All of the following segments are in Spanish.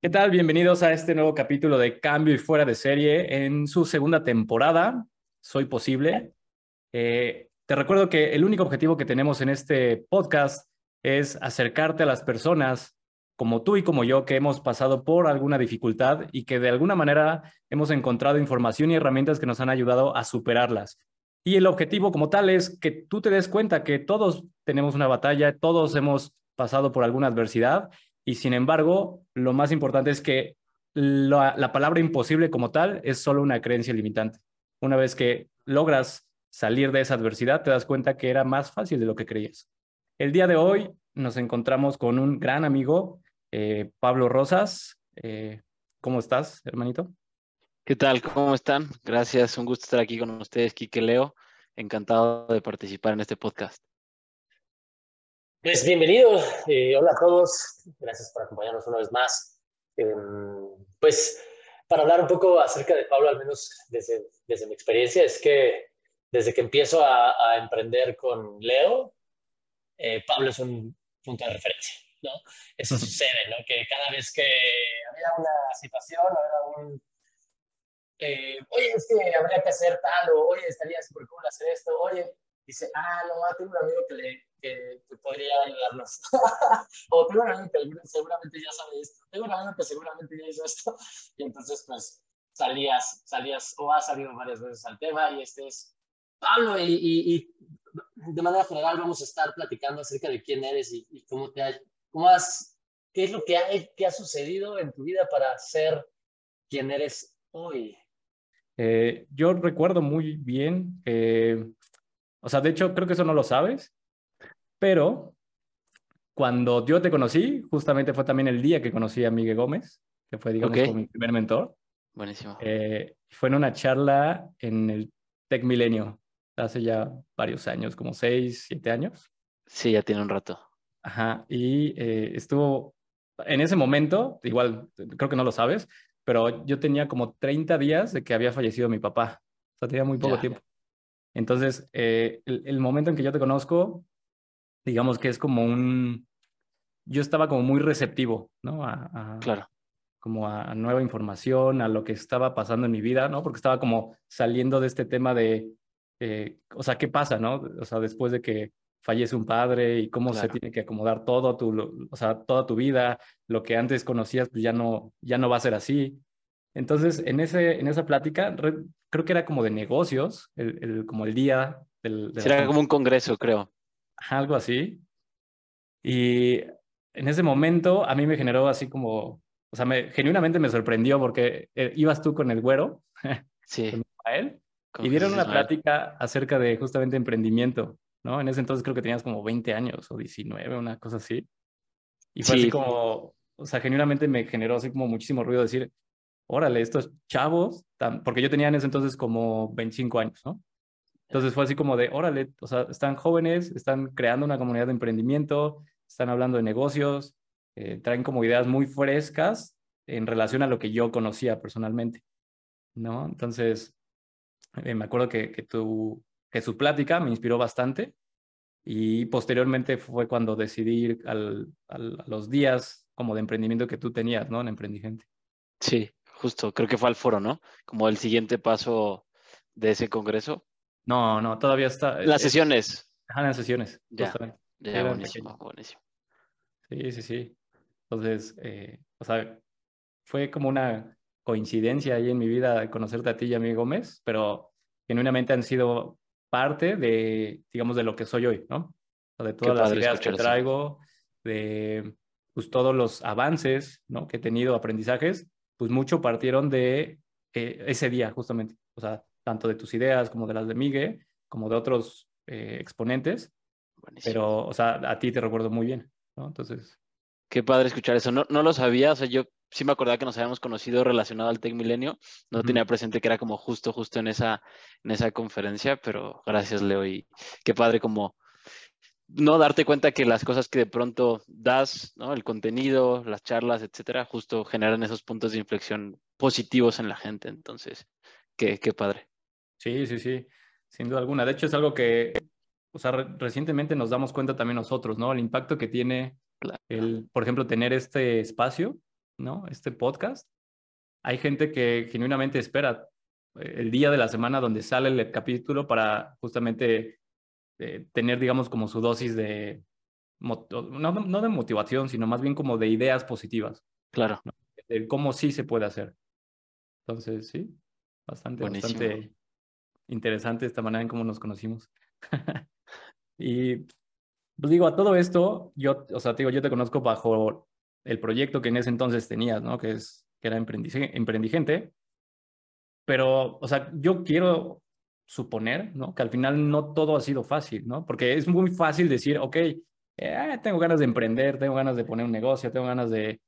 ¿Qué tal? Bienvenidos a este nuevo capítulo de Cambio y Fuera de Serie en su segunda temporada. Soy posible. Eh, te recuerdo que el único objetivo que tenemos en este podcast es acercarte a las personas como tú y como yo que hemos pasado por alguna dificultad y que de alguna manera hemos encontrado información y herramientas que nos han ayudado a superarlas. Y el objetivo como tal es que tú te des cuenta que todos tenemos una batalla, todos hemos pasado por alguna adversidad y sin embargo, lo más importante es que la, palabra imposible como tal es solo una creencia limitante. Una vez que logras salir de esa adversidad, te das cuenta que era más fácil de lo que creías. El día de hoy nos encontramos con un gran amigo, eh, Pablo Rosas. Eh, ¿Cómo estás, hermanito? ¿Qué tal? ¿Cómo están? Gracias, un gusto estar aquí con ustedes, Kike Leo. Encantado de participar en este podcast. Pues bienvenido, eh, hola a todos, gracias por acompañarnos una vez más. Em, pues para hablar un poco acerca de Pablo, al menos desde, desde mi experiencia, es que desde que empiezo a, emprender con Leo, eh, Pablo es un punto de referencia, ¿no? Eso sucede, ¿no? Que cada vez que había una situación, había un... Eh, oye, es que habría que hacer tal, o oye, estaría súper cool hacer esto, oye, dice, ah, no, tengo un amigo que, le, que, podría ayudarnos. o tengo un amigo que seguramente ya sabe esto. Tengo un amigo que seguramente ya hizo esto. y entonces, pues, salías, salías, o has salido varias veces al tema, y este es Pablo, y, y, de manera general vamos a estar platicando acerca de quién eres y, cómo te ha, cómo has, qué es lo que ha, qué ha sucedido en tu vida para ser quien eres hoy. Eh, yo recuerdo muy bien que o sea, de hecho, creo que eso no lo sabes, pero cuando yo te conocí, justamente fue también el día que conocí a Miguel Gómez, que fue, digamos, mi primer mentor. Buenísimo. Eh, fue en una charla en el Tech Milenio, hace ya varios años, como seis, siete años. Sí, ya tiene un rato. Ajá, y eh, estuvo, en ese momento, igual, creo que no lo sabes, pero yo tenía como 30 días de que había fallecido mi papá. O sea, tenía muy poco tiempo. Entonces, eh, el, momento en que yo te conozco, digamos que es como un, yo estaba como muy receptivo, ¿no? A, claro. Como a, nueva información, a lo que estaba pasando en mi vida, ¿no? Porque estaba como saliendo de este tema de, eh, o sea, ¿qué pasa, no? O sea, después de que fallece un padre y cómo se tiene que acomodar todo tu, o sea, toda tu vida, lo que antes conocías, pues ya no, ya no va a ser así. Entonces, en, ese, en esa plática, creo que era como de negocios, el, como el día del... era como un congreso, creo. Algo así. Y en ese momento a mí me generó así como, o sea, me, genuinamente me sorprendió porque eh, ibas tú con el güero, sí. con él, y dieron una plática acerca de justamente emprendimiento, ¿no? En ese entonces creo que tenías como 20 años o 19, una cosa así. Y fue así como, o sea, genuinamente me generó así como muchísimo ruido decir, órale, estos chavos, porque yo tenía en ese entonces como 25 años, ¿no? Entonces fue así como de, órale, o sea, están jóvenes, están creando una comunidad de emprendimiento, están hablando de negocios, eh, traen como ideas muy frescas en relación a lo que yo conocía personalmente, ¿no? Entonces, eh, me acuerdo que, que, tu, que su plática me inspiró bastante y posteriormente fue cuando decidí ir al, a los días como de emprendimiento que tú tenías, ¿no? En Emprendigente. Sí, justo, creo que fue al foro, ¿no? Como el siguiente paso de ese congreso. No, no, todavía está. Las sesiones. Ajá, las sesiones, ya, Ya, buenísimo, buenísimo. Sí, sí, sí. Entonces, eh, o sea, fue como una coincidencia ahí en mi vida conocerte a ti y a mí Gómez, pero genuinamente han sido parte de, digamos, de lo que soy hoy, ¿no? O de todas las ideas que traigo, de pues, todos los avances, ¿no? Que he tenido, aprendizajes, pues mucho partieron de eh, ese día justamente, o sea, tanto de tus ideas como de las de Miguel, como de otros eh, exponentes, pero, o sea, a ti te recuerdo muy bien, ¿no? Entonces... Qué padre escuchar eso, no, no lo sabía, o sea, yo sí me acordaba que nos habíamos conocido relacionado al Tech Milenio, no tenía presente que era como justo, justo en esa, en esa conferencia, pero gracias Leo y qué padre como no darte cuenta que las cosas que de pronto das, ¿no? el contenido, las charlas, etcétera, justo generan esos puntos de inflexión positivos en la gente. Entonces, qué, qué padre. Sí, sí, sí, sin duda alguna. De hecho, es algo que, o sea, recientemente nos damos cuenta también nosotros, ¿no? El impacto que tiene el, por ejemplo, tener este espacio ¿no? Este podcast. Hay gente que genuinamente espera eh, el día de la semana donde sale el capítulo para justamente eh, tener, digamos, como su dosis de, no, no, de motivación, sino más bien como de ideas positivas. Claro. De cómo sí se puede hacer. Entonces, sí, bastante, bastante interesante esta manera en cómo nos conocimos. y pues digo, a todo esto, yo, o sea, te digo, yo te conozco bajo el proyecto que en ese entonces tenías, ¿no? Que es, que era Emprendigente. Pero, o sea, yo quiero suponer, ¿no? Que al final no todo ha sido fácil, ¿no? Porque es muy fácil decir, ok, eh, tengo ganas de emprender, tengo ganas de poner un negocio, tengo ganas de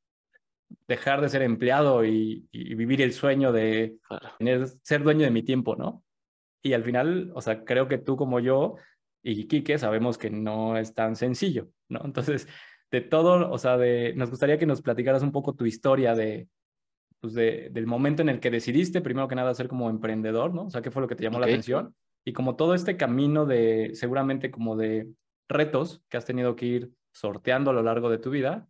dejar de ser empleado y, vivir el sueño de tener, ser dueño de mi tiempo, ¿no? Y al final, o sea, creo que tú como yo y Quique sabemos que no es tan sencillo, ¿no? Entonces, de todo, o sea, de, nos gustaría que nos platicaras un poco tu historia de, pues de, del momento en el que decidiste, primero que nada, ser como emprendedor, ¿no? O sea, ¿qué fue lo que te llamó la atención? Y como todo este camino de, seguramente como de retos que has tenido que ir sorteando a lo largo de tu vida,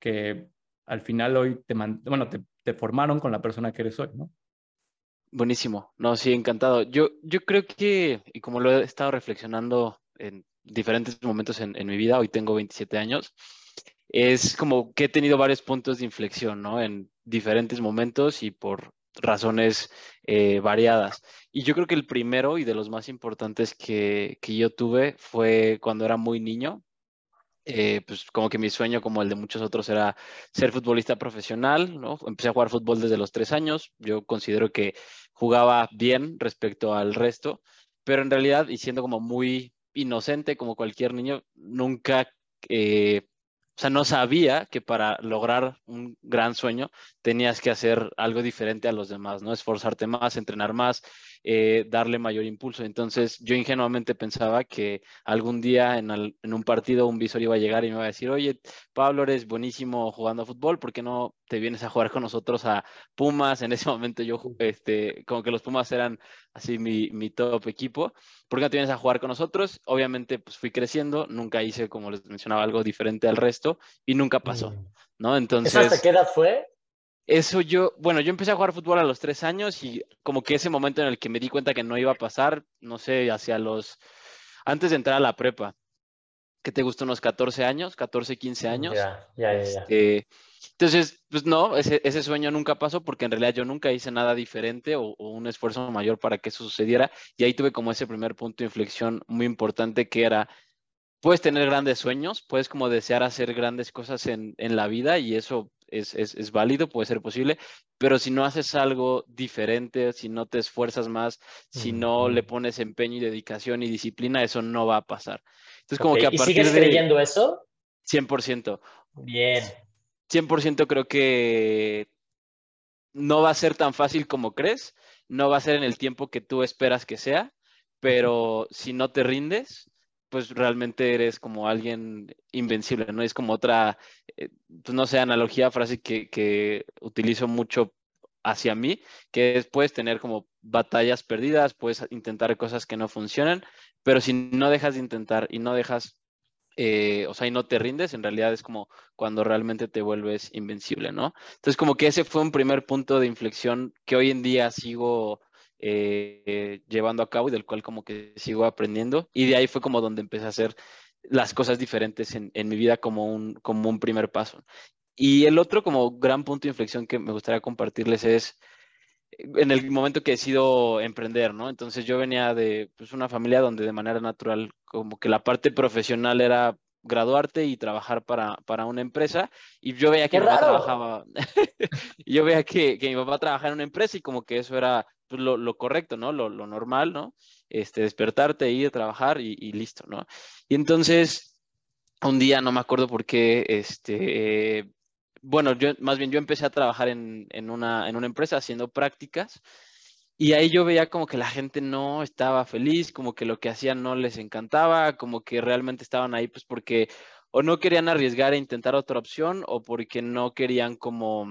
que al final hoy te, bueno, te, te formaron con la persona que eres hoy, ¿no? Buenísimo. No, sí, encantado. Yo, yo creo que, y como lo he estado reflexionando en diferentes momentos en, mi vida, hoy tengo 27 años, es como que he tenido varios puntos de inflexión, ¿no? En diferentes momentos y por razones eh, variadas. Y yo creo que el primero y de los más importantes que, que yo tuve fue cuando era muy niño. Eh, pues como que mi sueño, como el de muchos otros, era ser futbolista profesional, ¿no? Empecé a jugar fútbol desde los tres años. Yo considero que jugaba bien respecto al resto, pero en realidad, y siendo como muy inocente como cualquier niño, nunca, eh, o sea, no sabía que para lograr un gran sueño tenías que hacer algo diferente a los demás, ¿no? Esforzarte más, entrenar más, eh, darle mayor impulso. Entonces yo ingenuamente pensaba que algún día en, un partido un visor iba a llegar y me iba a decir, oye, Pablo, eres buenísimo jugando a fútbol, ¿por qué no te vienes a jugar con nosotros a Pumas? En ese momento yo, este, como que los Pumas eran así mi, mi top equipo. ¿Por qué no te vienes a jugar con nosotros? Obviamente pues fui creciendo, nunca hice, como les mencionaba, algo diferente al resto y nunca pasó, mm. ¿no? Entonces... hasta qué edad fue? Eso yo, bueno, yo empecé a jugar fútbol a los tres años y como que ese momento en el que me di cuenta que no iba a pasar, no sé, hacia los, antes de entrar a la prepa, que te gustó unos 14 años, 14, 15 años. Ya, ya, ya. Este, entonces, pues no, ese, ese, sueño nunca pasó porque en realidad yo nunca hice nada diferente o, o, un esfuerzo mayor para que eso sucediera. Y ahí tuve como ese primer punto de inflexión muy importante que era, puedes tener grandes sueños, puedes como desear hacer grandes cosas en, en la vida y eso es, válido, puede ser posible, pero si no haces algo diferente, si no te esfuerzas más, si no le pones empeño y dedicación y disciplina, eso no va a pasar. Entonces, como que a ¿Y sigues creyendo eso? 100%. Bien. 100% creo que no va a ser tan fácil como crees, no va a ser en el tiempo que tú esperas que sea, pero si no te rindes, pues realmente eres como alguien invencible, ¿no? Es como otra, eh, pues no sé, analogía, frase que, que, utilizo mucho hacia mí, que es, puedes tener como batallas perdidas, puedes intentar cosas que no funcionan, pero si no dejas de intentar y no dejas, eh, o sea, y no te rindes, en realidad es como cuando realmente te vuelves invencible, ¿no? Entonces, como que ese fue un primer punto de inflexión que hoy en día sigo eh, llevando a cabo y del cual como que sigo aprendiendo. Y de ahí fue como donde empecé a hacer las cosas diferentes en, en mi vida como un, como un primer paso. Y el otro como gran punto de inflexión que me gustaría compartirles es en el momento que decido emprender, ¿no? Entonces yo venía de pues, una familia donde de manera natural como que la parte profesional era graduarte y trabajar para, para una empresa. Y yo veía que mi papá trabajaba, yo veía que, que, mi papá trabajaba en una empresa y como que eso era pues, lo, lo, correcto, ¿no? Lo, lo, normal, ¿no? Este, despertarte, ir a trabajar y, y, listo, ¿no? Y entonces, un día, no me acuerdo por qué, este, bueno, yo, más bien yo empecé a trabajar en, en, una, en una empresa haciendo prácticas y ahí yo veía como que la gente no estaba feliz, como que lo que hacían no les encantaba, como que realmente estaban ahí pues porque o no querían arriesgar e intentar otra opción o porque no querían como,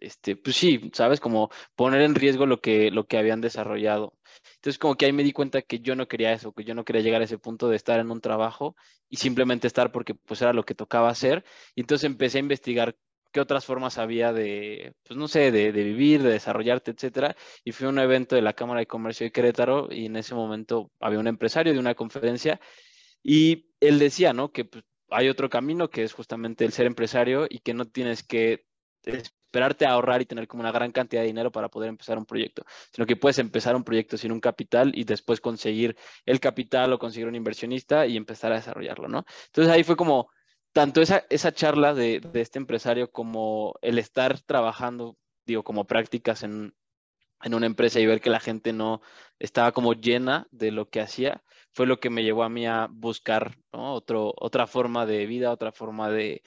este, pues sí, sabes, como poner en riesgo lo que, lo que habían desarrollado. Entonces como que ahí me di cuenta que yo no quería eso, que yo no quería llegar a ese punto de estar en un trabajo y simplemente estar porque pues era lo que tocaba hacer. Y entonces empecé a investigar qué otras formas había de, pues no sé, de, vivir, de desarrollarte, etcétera. Y fui a un evento de la Cámara de Comercio de Querétaro y en ese momento había un empresario de una conferencia y él decía, ¿no? Que pues, hay otro camino que es justamente el ser empresario y que no tienes que esperarte a ahorrar y tener como una gran cantidad de dinero para poder empezar un proyecto, sino que puedes empezar un proyecto sin un capital y después conseguir el capital o conseguir un inversionista y empezar a desarrollarlo, ¿no? Entonces ahí fue como tanto esa, esa charla de, este empresario como el estar trabajando, digo, como prácticas en, una empresa y ver que la gente no estaba como llena de lo que hacía, fue lo que me llevó a mí a buscar Otro, otra forma de vida, otra forma de,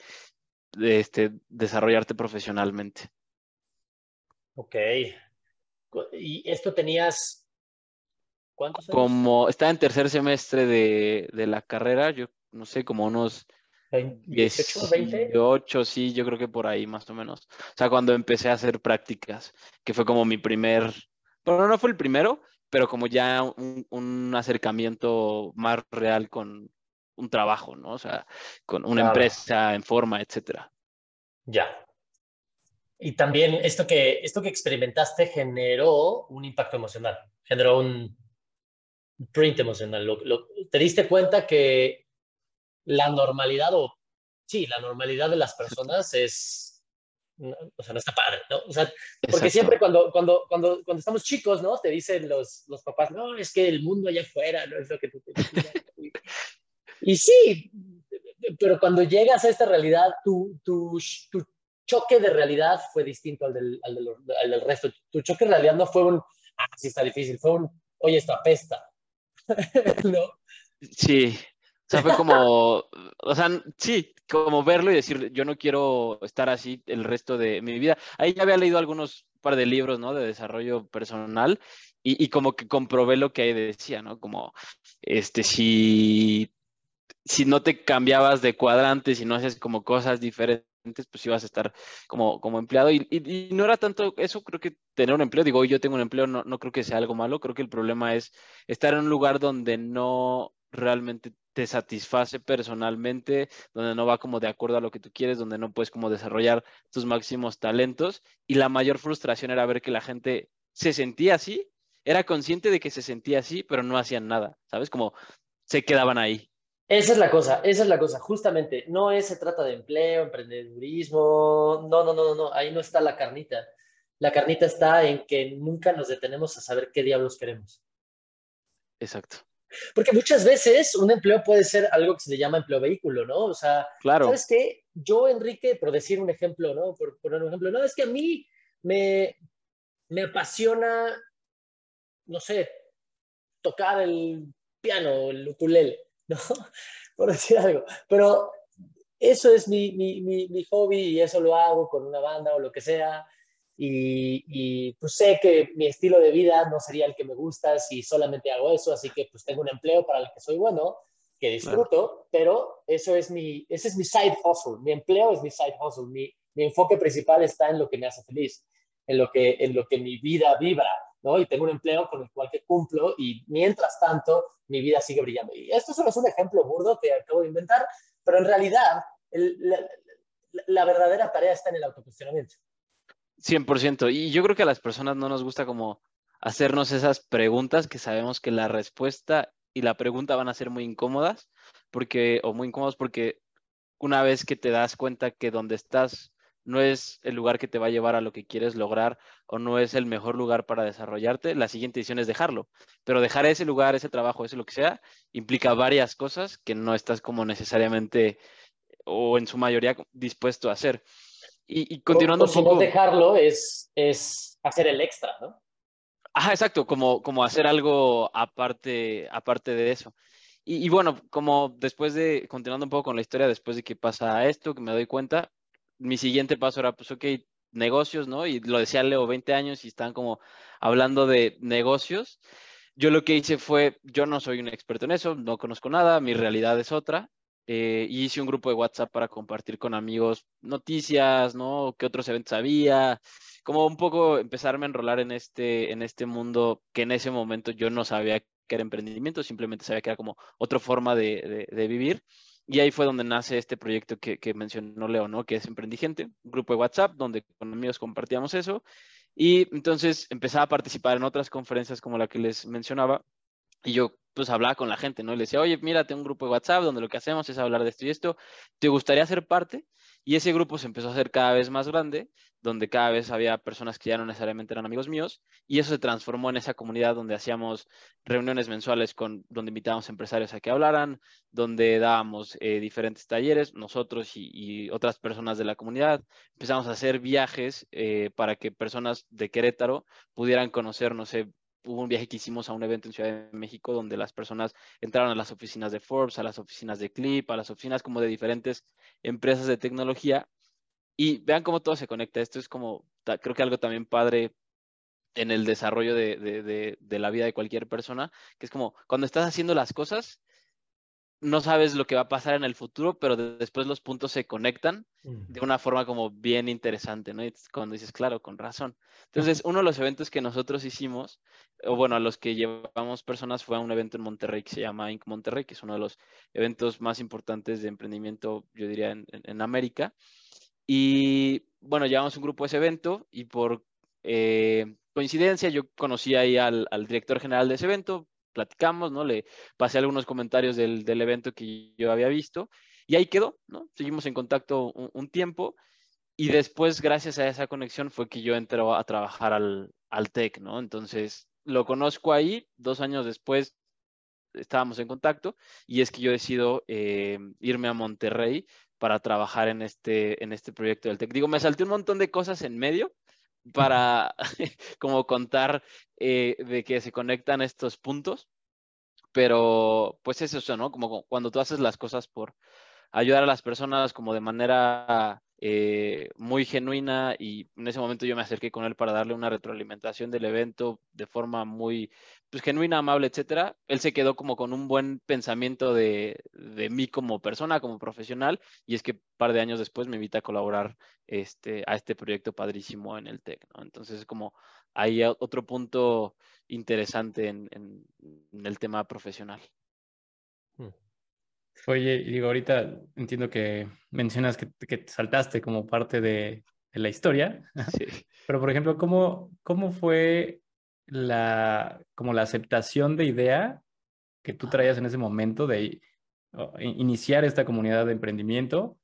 de este, desarrollarte profesionalmente. Ok. ¿Y esto tenías cuántos años? Como estaba en tercer semestre de, de la carrera, yo no sé, como unos 18, 20. sí, yo creo que por ahí más o menos. O sea, cuando empecé a hacer prácticas, que fue como mi primer, bueno, no fue el primero, pero como ya un, acercamiento más real con un trabajo, ¿no? O sea, con una empresa en forma, etcétera. Ya. Y también esto que, esto que experimentaste generó un impacto emocional, generó un print emocional. te diste cuenta que la normalidad o, sí, la normalidad de las personas es, o sea, no está padre, ¿no? O sea, porque siempre cuando, cuando, cuando, cuando estamos chicos, ¿no? Te dicen los, los papás, no, es que el mundo allá afuera no es lo que tú Y sí, pero cuando llegas a esta realidad, tu, tu, tu choque de realidad fue distinto al del, al, del, al del, resto. Tu choque de realidad no fue un, ah, sí está difícil, fue un, oye, esto apesta. ¿No? Sí, sea, fue como, o sea, sí, como verlo y decir, yo no quiero estar así el resto de mi vida. Ahí ya había leído algunos par de libros, ¿no? De desarrollo personal y, y como que comprobé lo que ahí decía, ¿no? Como, este, si, si no te cambiabas de cuadrantes y no haces como cosas diferentes, pues ibas a estar como, como empleado. Y, y, no era tanto eso, creo que tener un empleo, digo, yo tengo un empleo, no, no creo que sea algo malo, creo que el problema es estar en un lugar donde no realmente te satisface personalmente, donde no va como de acuerdo a lo que tú quieres, donde no puedes como desarrollar tus máximos talentos. Y la mayor frustración era ver que la gente se sentía así, era consciente de que se sentía así, pero no hacían nada, ¿sabes? Como se quedaban ahí. Esa es la cosa, esa es la cosa, justamente, no es, se trata de empleo, emprendedurismo, no, no, no, no, ahí no está la carnita. La carnita está en que nunca nos detenemos a saber qué diablos queremos. Exacto. Porque muchas veces un empleo puede ser algo que se le llama empleo vehículo, ¿no? O sea, claro. ¿sabes qué? Yo, Enrique, por decir un ejemplo, ¿no? Por poner un ejemplo, no, es que a mí me, me apasiona, no sé, tocar el piano, el ukulele, ¿no? por decir algo. Pero eso es mi, mi, mi, mi hobby y eso lo hago con una banda o lo que sea y, pues sé que mi estilo de vida no sería el que me gusta si solamente hago eso, así que pues tengo un empleo para el que soy bueno, que disfruto, pero eso es mi, ese es mi side hustle, mi empleo es mi side hustle, mi, mi, enfoque principal está en lo que me hace feliz, en lo que, en lo que mi vida vibra, ¿no? Y tengo un empleo con el cual que cumplo y mientras tanto mi vida sigue brillando. Y esto solo es un ejemplo burdo que acabo de inventar, pero en realidad la, la verdadera tarea está en el autocuestionamiento. 100%. Y yo creo que a las personas no nos gusta como hacernos esas preguntas que sabemos que la respuesta y la pregunta van a ser muy incómodas, porque, o muy incómodos porque una vez que te das cuenta que donde estás no es el lugar que te va a llevar a lo que quieres lograr o no es el mejor lugar para desarrollarte, la siguiente decisión es dejarlo. Pero dejar ese lugar, ese trabajo, ese lo que sea, implica varias cosas que no estás como necesariamente o en su mayoría dispuesto a hacer. Y, continuando un poco... dejarlo es, es hacer el extra, ¿no? Ajá, exacto, como, como hacer algo aparte, aparte de eso. Y, bueno, como después de, continuando un poco con la historia, después de que pasa esto, que me doy cuenta, mi siguiente paso era, pues, ok, negocios, ¿no? Y lo decía Leo, 20 años y están como hablando de negocios. Yo lo que hice fue, yo no soy un experto en eso, no conozco nada, mi realidad es otra. Eh, hice un grupo de WhatsApp para compartir con amigos noticias, ¿no? ¿Qué otros eventos había? Como un poco empezarme a enrolar en este, en este mundo que en ese momento yo no sabía que era emprendimiento, simplemente sabía que era como otra forma de, de, vivir. Y ahí fue donde nace este proyecto que, que mencionó Leo, ¿no? Que es Emprendigente, un grupo de WhatsApp donde con amigos compartíamos eso. Y entonces empezaba a participar en otras conferencias como la que les mencionaba. Y yo pues hablaba con la gente, ¿no? Y le decía, oye, mira, tengo un grupo de WhatsApp donde lo que hacemos es hablar de esto y esto. ¿Te gustaría ser parte? Y ese grupo se empezó a hacer cada vez más grande, donde cada vez había personas que ya no necesariamente eran amigos míos, y eso se transformó en esa comunidad donde hacíamos reuniones mensuales con, donde invitábamos empresarios a que hablaran, donde dábamos eh, diferentes talleres, nosotros y, otras personas de la comunidad. Empezamos a hacer viajes eh, para que personas de Querétaro pudieran conocer, no sé, hubo un viaje que hicimos a un evento en Ciudad de México donde las personas entraron a las oficinas de Forbes, a las oficinas de Clip, a las oficinas como de diferentes empresas de tecnología y vean cómo todo se conecta. Esto es como, creo que algo también padre en el desarrollo de, de, la vida de cualquier persona, que es como cuando estás haciendo las cosas, no sabes lo que va a pasar en el futuro, pero después los puntos se conectan de una forma como bien interesante, ¿no? cuando dices, claro, con razón. Entonces, uno de los eventos que nosotros hicimos, o bueno, a los que llevamos personas, fue a un evento en Monterrey que se llama Inc. Monterrey, que es uno de los eventos más importantes de emprendimiento, yo diría, en, América. Y bueno, llevamos un grupo a ese evento y por eh, coincidencia yo conocí ahí al, al director general de ese evento, platicamos, ¿no? Le pasé algunos comentarios del, del, evento que yo había visto y ahí quedó, ¿no? Seguimos en contacto un, tiempo y después, gracias a esa conexión, fue que yo entré a trabajar al, al TEC, ¿no? Entonces, lo conozco ahí, dos años después estábamos en contacto y es que yo decido eh, irme a Monterrey para trabajar en este, en este proyecto del TEC. Digo, me salté un montón de cosas en medio, para como contar eh, de que se conectan estos puntos, pero pues es eso, ¿no? Como cuando tú haces las cosas por ayudar a las personas como de manera eh, muy genuina y en ese momento yo me acerqué con él para darle una retroalimentación del evento de forma muy pues, genuina, amable, etcétera. Él se quedó como con un buen pensamiento de, de, mí como persona, como profesional, y es que un par de años después me invita a colaborar este, a este proyecto padrísimo en el TEC, ¿no? Entonces, como hay otro punto interesante en, en, el tema profesional. Hmm. Oye, digo, ahorita entiendo que mencionas que, que saltaste como parte de, de la historia, sí. pero por ejemplo, ¿cómo, ¿cómo fue la, como la aceptación de idea que tú traías en ese momento de iniciar esta comunidad de emprendimiento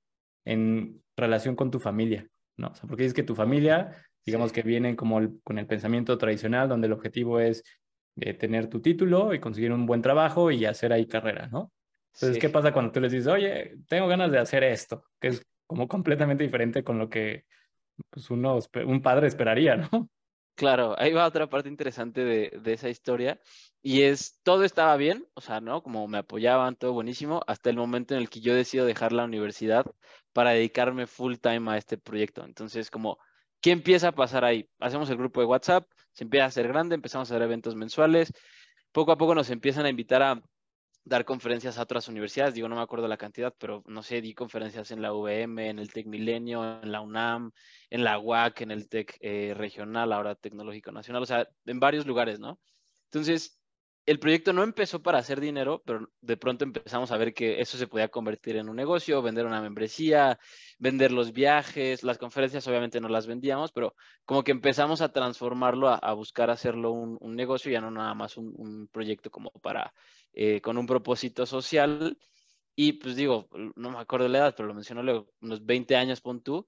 en relación con tu familia? ¿no? O sea, porque dices que tu familia, digamos que vienen como con el pensamiento tradicional, donde el objetivo es eh, tener tu título y conseguir un buen trabajo y hacer ahí carrera, ¿no? Entonces, ¿qué pasa cuando tú les dices, oye, tengo ganas de hacer esto? Que es como completamente diferente con lo que pues, uno, un padre esperaría, ¿no? Claro, ahí va otra parte interesante de, de, esa historia y es, todo estaba bien, o sea, ¿no? Como me apoyaban, todo buenísimo, hasta el momento en el que yo decido dejar la universidad para dedicarme full time a este proyecto. Entonces, como, ¿qué empieza a pasar ahí? Hacemos el grupo de WhatsApp, se empieza a hacer grande, empezamos a hacer eventos mensuales, poco a poco nos empiezan a invitar a dar conferencias a otras universidades, digo, no me acuerdo la cantidad, pero no sé, di conferencias en la UVM, en el TEC Milenio, en la UNAM, en la UAC, en el TEC eh, regional, ahora Tecnológico Nacional, o sea, en varios lugares, ¿no? Entonces, el proyecto no empezó para hacer dinero, pero de pronto empezamos a ver que eso se podía convertir en un negocio, vender una membresía, vender los viajes, las conferencias obviamente no las vendíamos, pero como que empezamos a transformarlo, a, buscar hacerlo un, negocio, ya no nada más un, un proyecto como para eh, con un propósito social. Y pues digo, no me acuerdo la edad, pero lo mencionó luego, unos 20 años, pon tú.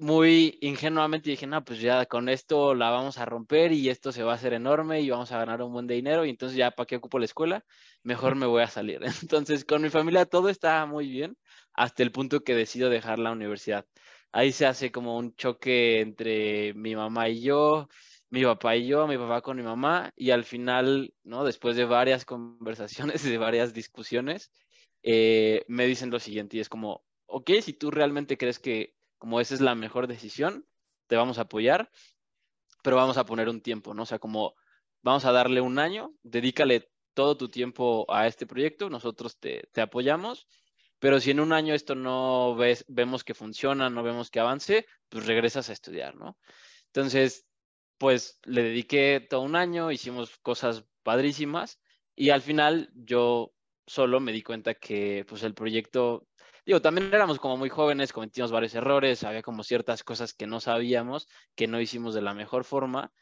Muy ingenuamente dije, no, pues ya con esto la vamos a romper y esto se va a hacer enorme y vamos a ganar un buen de dinero y entonces ya, ¿para qué ocupo la escuela? Mejor me voy a salir. Entonces, con mi familia todo está muy bien hasta el punto que decido dejar la universidad. Ahí se hace como un choque entre mi mamá y yo, mi papá y yo, mi papá con mi mamá, y al final, ¿no? Después de varias conversaciones, de varias discusiones, eh, me dicen lo siguiente, y es como, ok, si tú realmente crees que como esa es la mejor decisión, te vamos a apoyar, pero vamos a poner un tiempo, ¿no? O sea, como vamos a darle un año, dedícale todo tu tiempo a este proyecto, nosotros te, te apoyamos, pero si en un año esto no ves, vemos que funciona, no vemos que avance, pues regresas a estudiar, ¿no? Entonces, pues le dediqué todo un año, hicimos cosas padrísimas y al final yo solo me di cuenta que pues el proyecto, digo, también éramos como muy jóvenes, cometimos varios errores, había como ciertas cosas que no sabíamos, que no hicimos de la mejor forma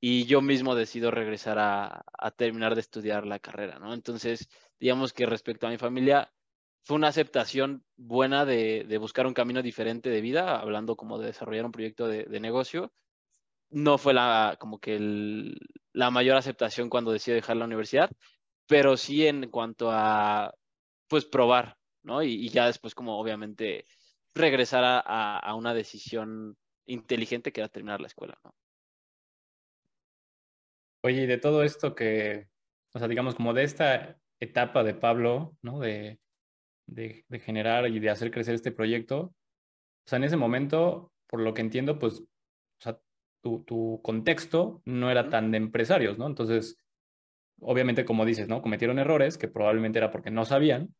y yo mismo decido regresar a, a terminar de estudiar la carrera, ¿no? Entonces, digamos que respecto a mi familia, fue una aceptación buena de, de, buscar un camino diferente de vida, hablando como de desarrollar un proyecto de, de negocio. No fue la, como que el, la mayor aceptación cuando decidí dejar la universidad, pero sí en cuanto a, pues, probar, ¿no? Y, y ya después como obviamente regresar a, a, a, una decisión inteligente que era terminar la escuela, ¿no? Oye, y de todo esto que, o sea, digamos, como de esta etapa de Pablo, ¿no? De, de, de, generar y de hacer crecer este proyecto, o sea, en ese momento, por lo que entiendo, pues, o sea, tu, tu contexto no era tan de empresarios, ¿no? Entonces, obviamente, como dices, ¿no? Cometieron errores que probablemente era porque no sabían,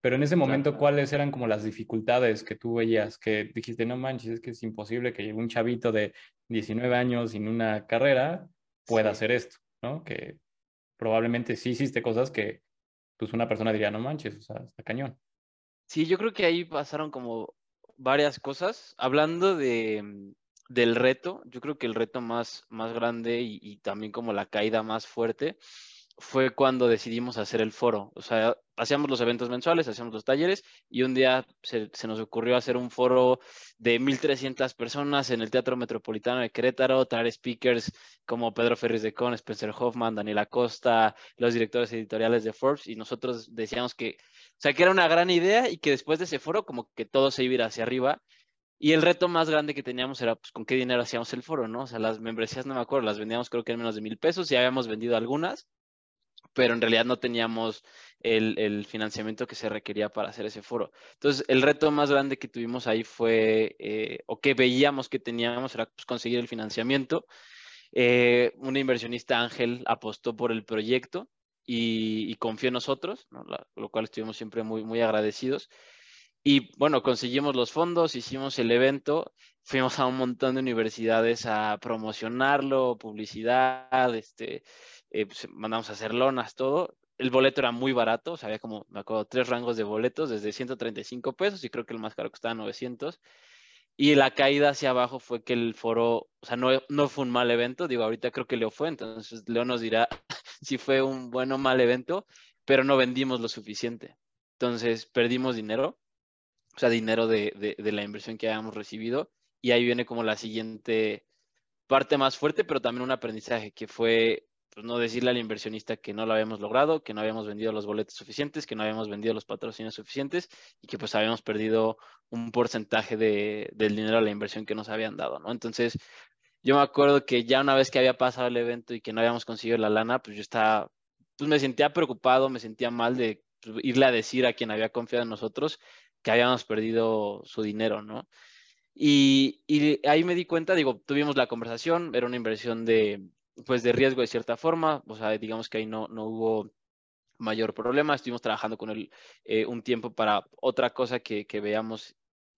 pero en ese momento. ¿cuáles eran como las dificultades que tú veías? Que dijiste, no manches, es que es imposible que un chavito de 19 años sin una carrera pueda sí. hacer esto, ¿no? Que probablemente sí hiciste cosas que pues una persona diría, no manches, o sea, está cañón. Sí, yo creo que ahí pasaron como varias cosas. Hablando de, del reto, yo creo que el reto más, más grande y, y también como la caída más fuerte fue cuando decidimos hacer el foro. O sea, hacíamos los eventos mensuales, hacíamos los talleres y un día se, se, nos ocurrió hacer un foro de 1.300 personas en el Teatro Metropolitano de Querétaro, traer speakers como Pedro Ferris de Con, Spencer Hoffman, Daniel Acosta, los directores editoriales de Forbes y nosotros decíamos que, o sea, que era una gran idea y que después de ese foro como que todo se iba hacia arriba. Y el reto más grande que teníamos era, pues, con qué dinero hacíamos el foro, ¿no? O sea, las membresías, no me acuerdo, las vendíamos creo que en menos de mil pesos y habíamos vendido algunas pero en realidad no teníamos el, el, financiamiento que se requería para hacer ese foro. Entonces, el reto más grande que tuvimos ahí fue, eh, o que veíamos que teníamos, era pues, conseguir el financiamiento. Eh, un inversionista ángel apostó por el proyecto y, y confió en nosotros, ¿no? La, lo cual estuvimos siempre muy, muy agradecidos. Y bueno, conseguimos los fondos, hicimos el evento, fuimos a un montón de universidades a promocionarlo, publicidad, este, eh, pues, mandamos a hacer lonas, todo. El boleto era muy barato, o sea, había como, me acuerdo, tres rangos de boletos, desde 135 pesos y creo que el más caro costaba 900. Y la caída hacia abajo fue que el foro, o sea, no, no fue un mal evento, digo, ahorita creo que Leo fue, entonces Leo nos dirá si fue un buen o mal evento, pero no vendimos lo suficiente. Entonces perdimos dinero, o sea, dinero de, de, de la inversión que habíamos recibido, y ahí viene como la siguiente parte más fuerte, pero también un aprendizaje que fue pues no decirle al inversionista que no lo habíamos logrado, que no habíamos vendido los boletos suficientes, que no habíamos vendido los patrocinios suficientes y que pues habíamos perdido un porcentaje de, del dinero a la inversión que nos habían dado, ¿no? Entonces, yo me acuerdo que ya una vez que había pasado el evento y que no habíamos conseguido la lana, pues yo estaba, pues me sentía preocupado, me sentía mal de pues, irle a decir a quien había confiado en nosotros que habíamos perdido su dinero, ¿no? Y, y ahí me di cuenta, digo, tuvimos la conversación, era una inversión de pues de riesgo de cierta forma, o sea, digamos que ahí no, no hubo mayor problema, estuvimos trabajando con él eh, un tiempo para otra cosa que, que, veamos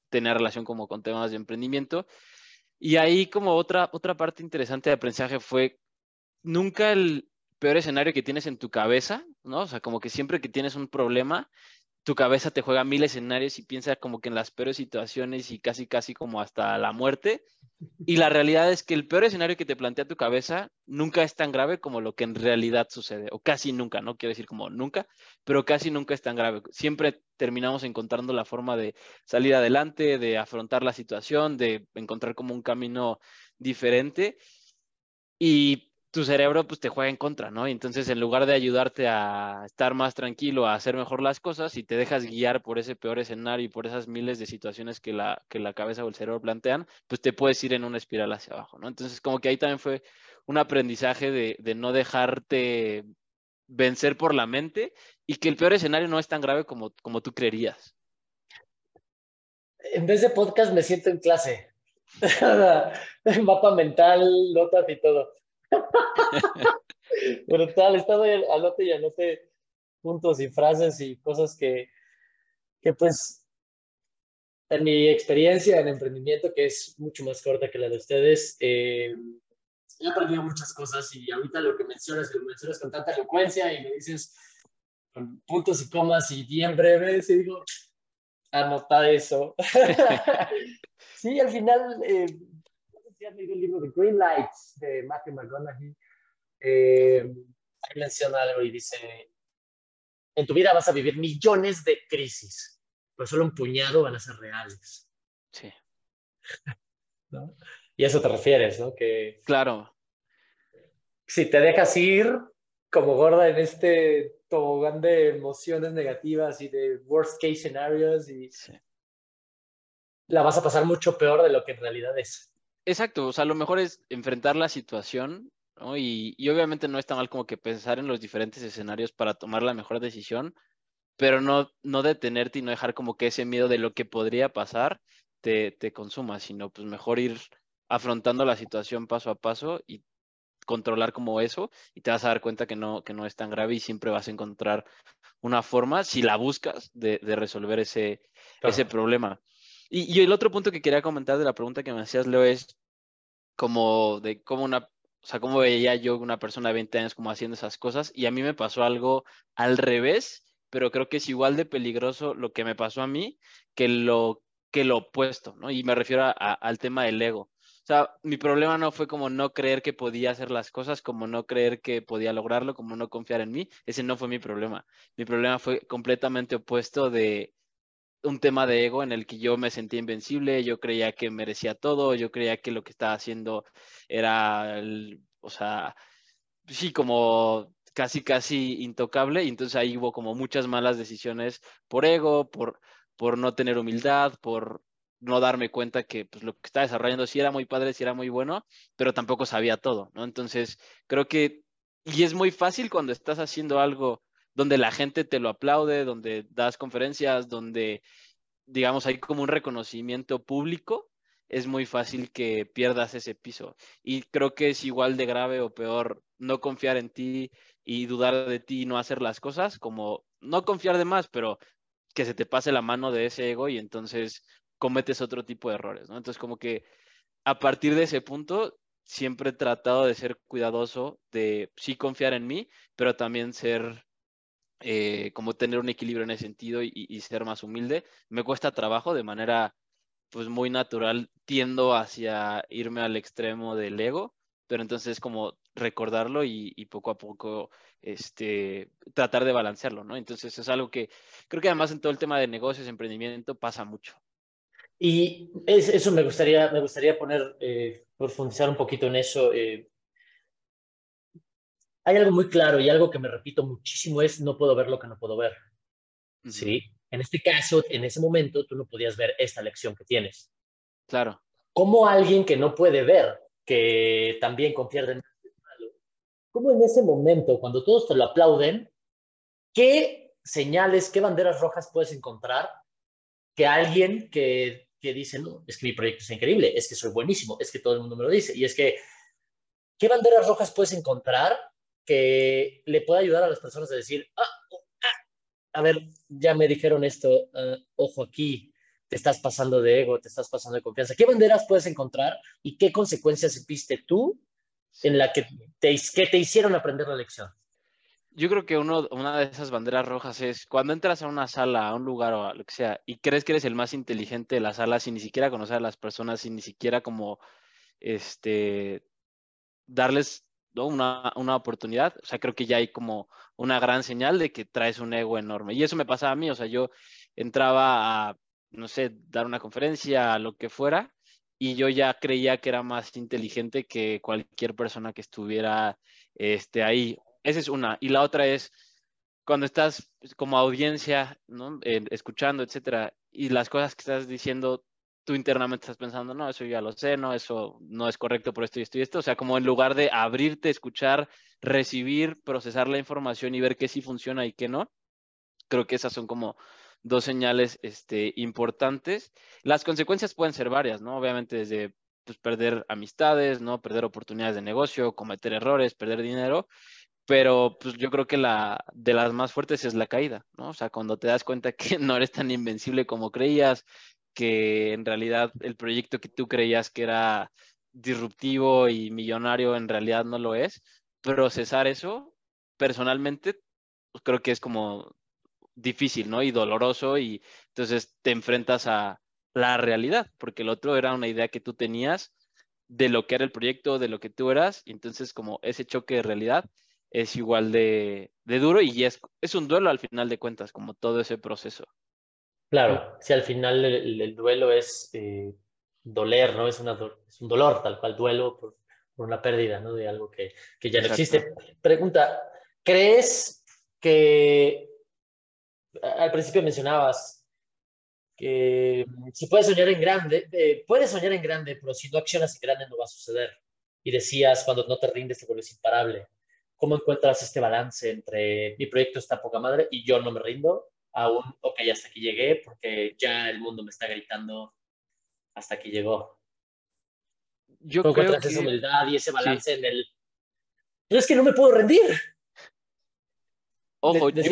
tener relación como con temas de emprendimiento. Y ahí como otra, otra parte interesante de aprendizaje fue nunca el peor escenario que tienes en tu cabeza, ¿no? O sea, como que siempre que tienes un problema, tu cabeza te juega mil escenarios y piensa como que en las peores situaciones y casi, casi como hasta la muerte. Y la realidad es que el peor escenario que te plantea tu cabeza nunca es tan grave como lo que en realidad sucede, o casi nunca, no quiero decir como nunca, pero casi nunca es tan grave. Siempre terminamos encontrando la forma de salir adelante, de afrontar la situación, de encontrar como un camino diferente. Y tu cerebro pues te juega en contra, ¿no? Y entonces en lugar de ayudarte a estar más tranquilo, a hacer mejor las cosas, y te dejas guiar por ese peor escenario y por esas miles de situaciones que la, que la cabeza o el cerebro plantean, pues te puedes ir en una espiral hacia abajo, ¿no? Entonces como que ahí también fue un aprendizaje de, de no dejarte vencer por la mente y que el peor escenario no es tan grave como, como tú creerías. En vez de podcast me siento en clase. Mapa mental, notas y todo. Brutal, estaba anote y anote puntos y frases y cosas que, que pues en mi experiencia en emprendimiento, que es mucho más corta que la de ustedes, eh, he aprendido muchas cosas y ahorita lo que mencionas, lo mencionas con tanta elocuencia y me dices, con puntos y comas y bien breves, y digo, anota eso. sí, al final, eh, si has leído el libro de Green Lights de Matthew McConaughey, eh, ahí menciona algo y dice, en tu vida vas a vivir millones de crisis, pero solo un puñado van a ser reales. Sí. ¿No? Y a eso te refieres, ¿no? Que claro. Si te dejas ir como gorda en este tobogán de emociones negativas y de worst case scenarios y la vas a pasar mucho peor de lo que en realidad es. Exacto, o sea, lo mejor es enfrentar la situación ¿no? y, y, obviamente no está mal como que pensar en los diferentes escenarios para tomar la mejor decisión, pero no, no detenerte y no dejar como que ese miedo de lo que podría pasar te, te consuma, sino pues mejor ir afrontando la situación paso a paso y controlar como eso y te vas a dar cuenta que no, que no es tan grave y siempre vas a encontrar una forma, si la buscas, de, de resolver ese, claro. ese problema. Y, y, el otro punto que quería comentar de la pregunta que me hacías, Leo, es como de cómo una, o sea, cómo veía yo una persona de 20 años como haciendo esas cosas y a mí me pasó algo al revés, pero creo que es igual de peligroso lo que me pasó a mí que lo, que lo opuesto, ¿no? Y me refiero al tema del ego. O sea, mi problema no fue como no creer que podía hacer las cosas, como no creer que podía lograrlo, como no confiar en mí. Ese no fue mi problema. Mi problema fue completamente opuesto de un tema de ego en el que yo me sentía invencible, yo creía que merecía todo, yo creía que lo que estaba haciendo era, el, o sea, sí, como casi, casi intocable. Y entonces ahí hubo como muchas malas decisiones por ego, por, por no tener humildad, por no darme cuenta que pues, lo que estaba desarrollando sí era muy padre, sí era muy bueno, pero tampoco sabía todo, ¿no? Entonces, creo que, y es muy fácil cuando estás haciendo algo donde la gente te lo aplaude, donde das conferencias, donde, digamos, hay como un reconocimiento público, es muy fácil que pierdas ese piso. Y creo que es igual de grave o peor no confiar en ti y dudar de ti y no hacer las cosas, como no confiar de más, pero que se te pase la mano de ese ego y entonces cometes otro tipo de errores, ¿no? Entonces, como que a partir de ese punto, siempre he tratado de ser cuidadoso, de sí confiar en mí, pero también ser, eh, como tener un equilibrio en ese sentido y, ser más humilde. Me cuesta trabajo de manera, pues muy natural, tiendo hacia irme al extremo del ego, pero entonces como recordarlo y, poco a poco este, tratar de balancearlo, ¿no? Entonces es algo que creo que además en todo el tema de negocios, emprendimiento, pasa mucho. Y es, eso me gustaría, me gustaría poner, eh, profundizar un poquito en eso. Eh. Hay algo muy claro y algo que me repito muchísimo es no puedo ver lo que no puedo ver. Uh -huh. ¿Sí? En este caso, en ese momento, tú no podías ver esta lección que tienes. Claro. ¿Cómo alguien que no puede ver, que también confiere en malo, cómo en ese momento, cuando todos te lo aplauden, qué señales, qué banderas rojas puedes encontrar que alguien que que dicen, no, es que mi proyecto es increíble, es que soy buenísimo, es que todo el mundo me lo dice. Y es que, ¿qué banderas rojas puedes encontrar que le pueda ayudar a las personas a decir, ah, ah, a ver, ya me dijeron esto, uh, ojo aquí, te estás pasando de ego, te estás pasando de confianza? ¿Qué banderas puedes encontrar y qué consecuencias viste tú en la que te, que te hicieron aprender la lección? Yo creo que uno, una de esas banderas rojas es cuando entras a una sala, a un lugar o a lo que sea, y crees que eres el más inteligente de la sala sin ni siquiera conocer a las personas, sin ni siquiera como este darles ¿no? una, una, oportunidad. O sea, creo que ya hay como una gran señal de que traes un ego enorme. Y eso me pasaba a mí. O sea, yo entraba a, no sé, dar una conferencia, lo que fuera, y yo ya creía que era más inteligente que cualquier persona que estuviera este, ahí esa es una. Y la otra es cuando estás como audiencia, ¿no? Escuchando, etcétera, y las cosas que estás diciendo, tú internamente estás pensando, no, eso ya lo sé, no, eso no es correcto por esto y esto y esto. O sea, como en lugar de abrirte, escuchar, recibir, procesar la información y ver qué sí funciona y qué no, creo que esas son como dos señales este, importantes. Las consecuencias pueden ser varias, ¿no? Obviamente desde pues, perder amistades, ¿no? Perder oportunidades de negocio, cometer errores, perder dinero, pero pues yo creo que la de las más fuertes es la caída, ¿no? O sea, cuando te das cuenta que no eres tan invencible como creías, que en realidad el proyecto que tú creías que era disruptivo y millonario en realidad no lo es, procesar eso personalmente creo que es como difícil, ¿no? Y doloroso y entonces te enfrentas a la realidad, porque el otro era una idea que tú tenías de lo que era el proyecto, de lo que tú eras, y entonces como ese choque de realidad es igual de, duro y es, es un duelo al final de cuentas, como todo ese proceso. Claro, si al final el, duelo es eh, doler, ¿no? Es, una, es un dolor, tal cual duelo por, por una pérdida, ¿no? De algo que, que ya no existe. Pregunta, ¿crees que al principio mencionabas que si puedes soñar en grande, eh, puedes soñar en grande, pero si no accionas en grande no va a suceder. Y decías, cuando no te rindes te vuelves imparable. ¿Cómo encuentras este balance entre mi proyecto está poca madre y yo no me rindo? Aún, ok, hasta aquí llegué porque ya el mundo me está gritando hasta aquí llegó. Yo ¿Cómo creo que... esa humildad y ese balance en el... No es que no me puedo rendir. Ojo, yo,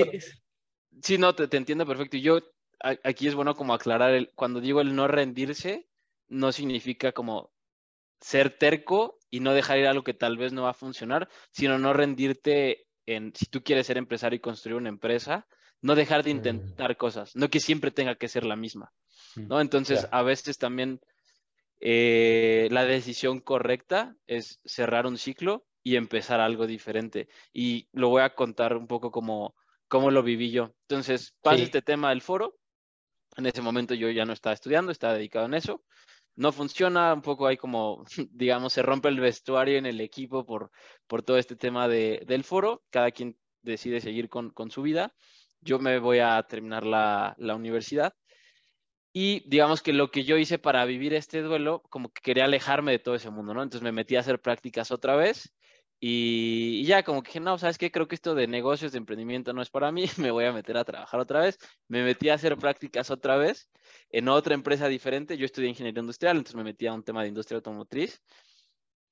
Sí, no, te, entiendo perfecto. Y yo aquí es bueno como aclarar, el, cuando digo el no rendirse, no significa como ser terco y no dejar ir algo que tal vez no va a funcionar, sino no rendirte en, si tú quieres ser empresario y construir una empresa, no dejar de mm. intentar cosas, no que siempre tenga que ser la misma, mm, ¿no? Entonces, a veces también eh, la decisión correcta es cerrar un ciclo y empezar algo diferente. Y lo voy a contar un poco como cómo lo viví yo. Entonces, pasa este tema del foro. En ese momento yo ya no estaba estudiando, estaba dedicado en eso. No funciona, un poco hay como, digamos, se rompe el vestuario en el equipo por, por todo este tema de, del foro. Cada quien decide seguir con, con, su vida. Yo me voy a terminar la, la universidad. Y digamos que lo que yo hice para vivir este duelo, como que quería alejarme de todo ese mundo, ¿no? Entonces me metí a hacer prácticas otra vez y, ya como que dije, no, ¿sabes qué? Creo que esto de negocios, de emprendimiento no es para mí, me voy a meter a trabajar otra vez. Me metí a hacer prácticas otra vez en otra empresa diferente. Yo estudié ingeniería industrial, entonces me metí a un tema de industria automotriz.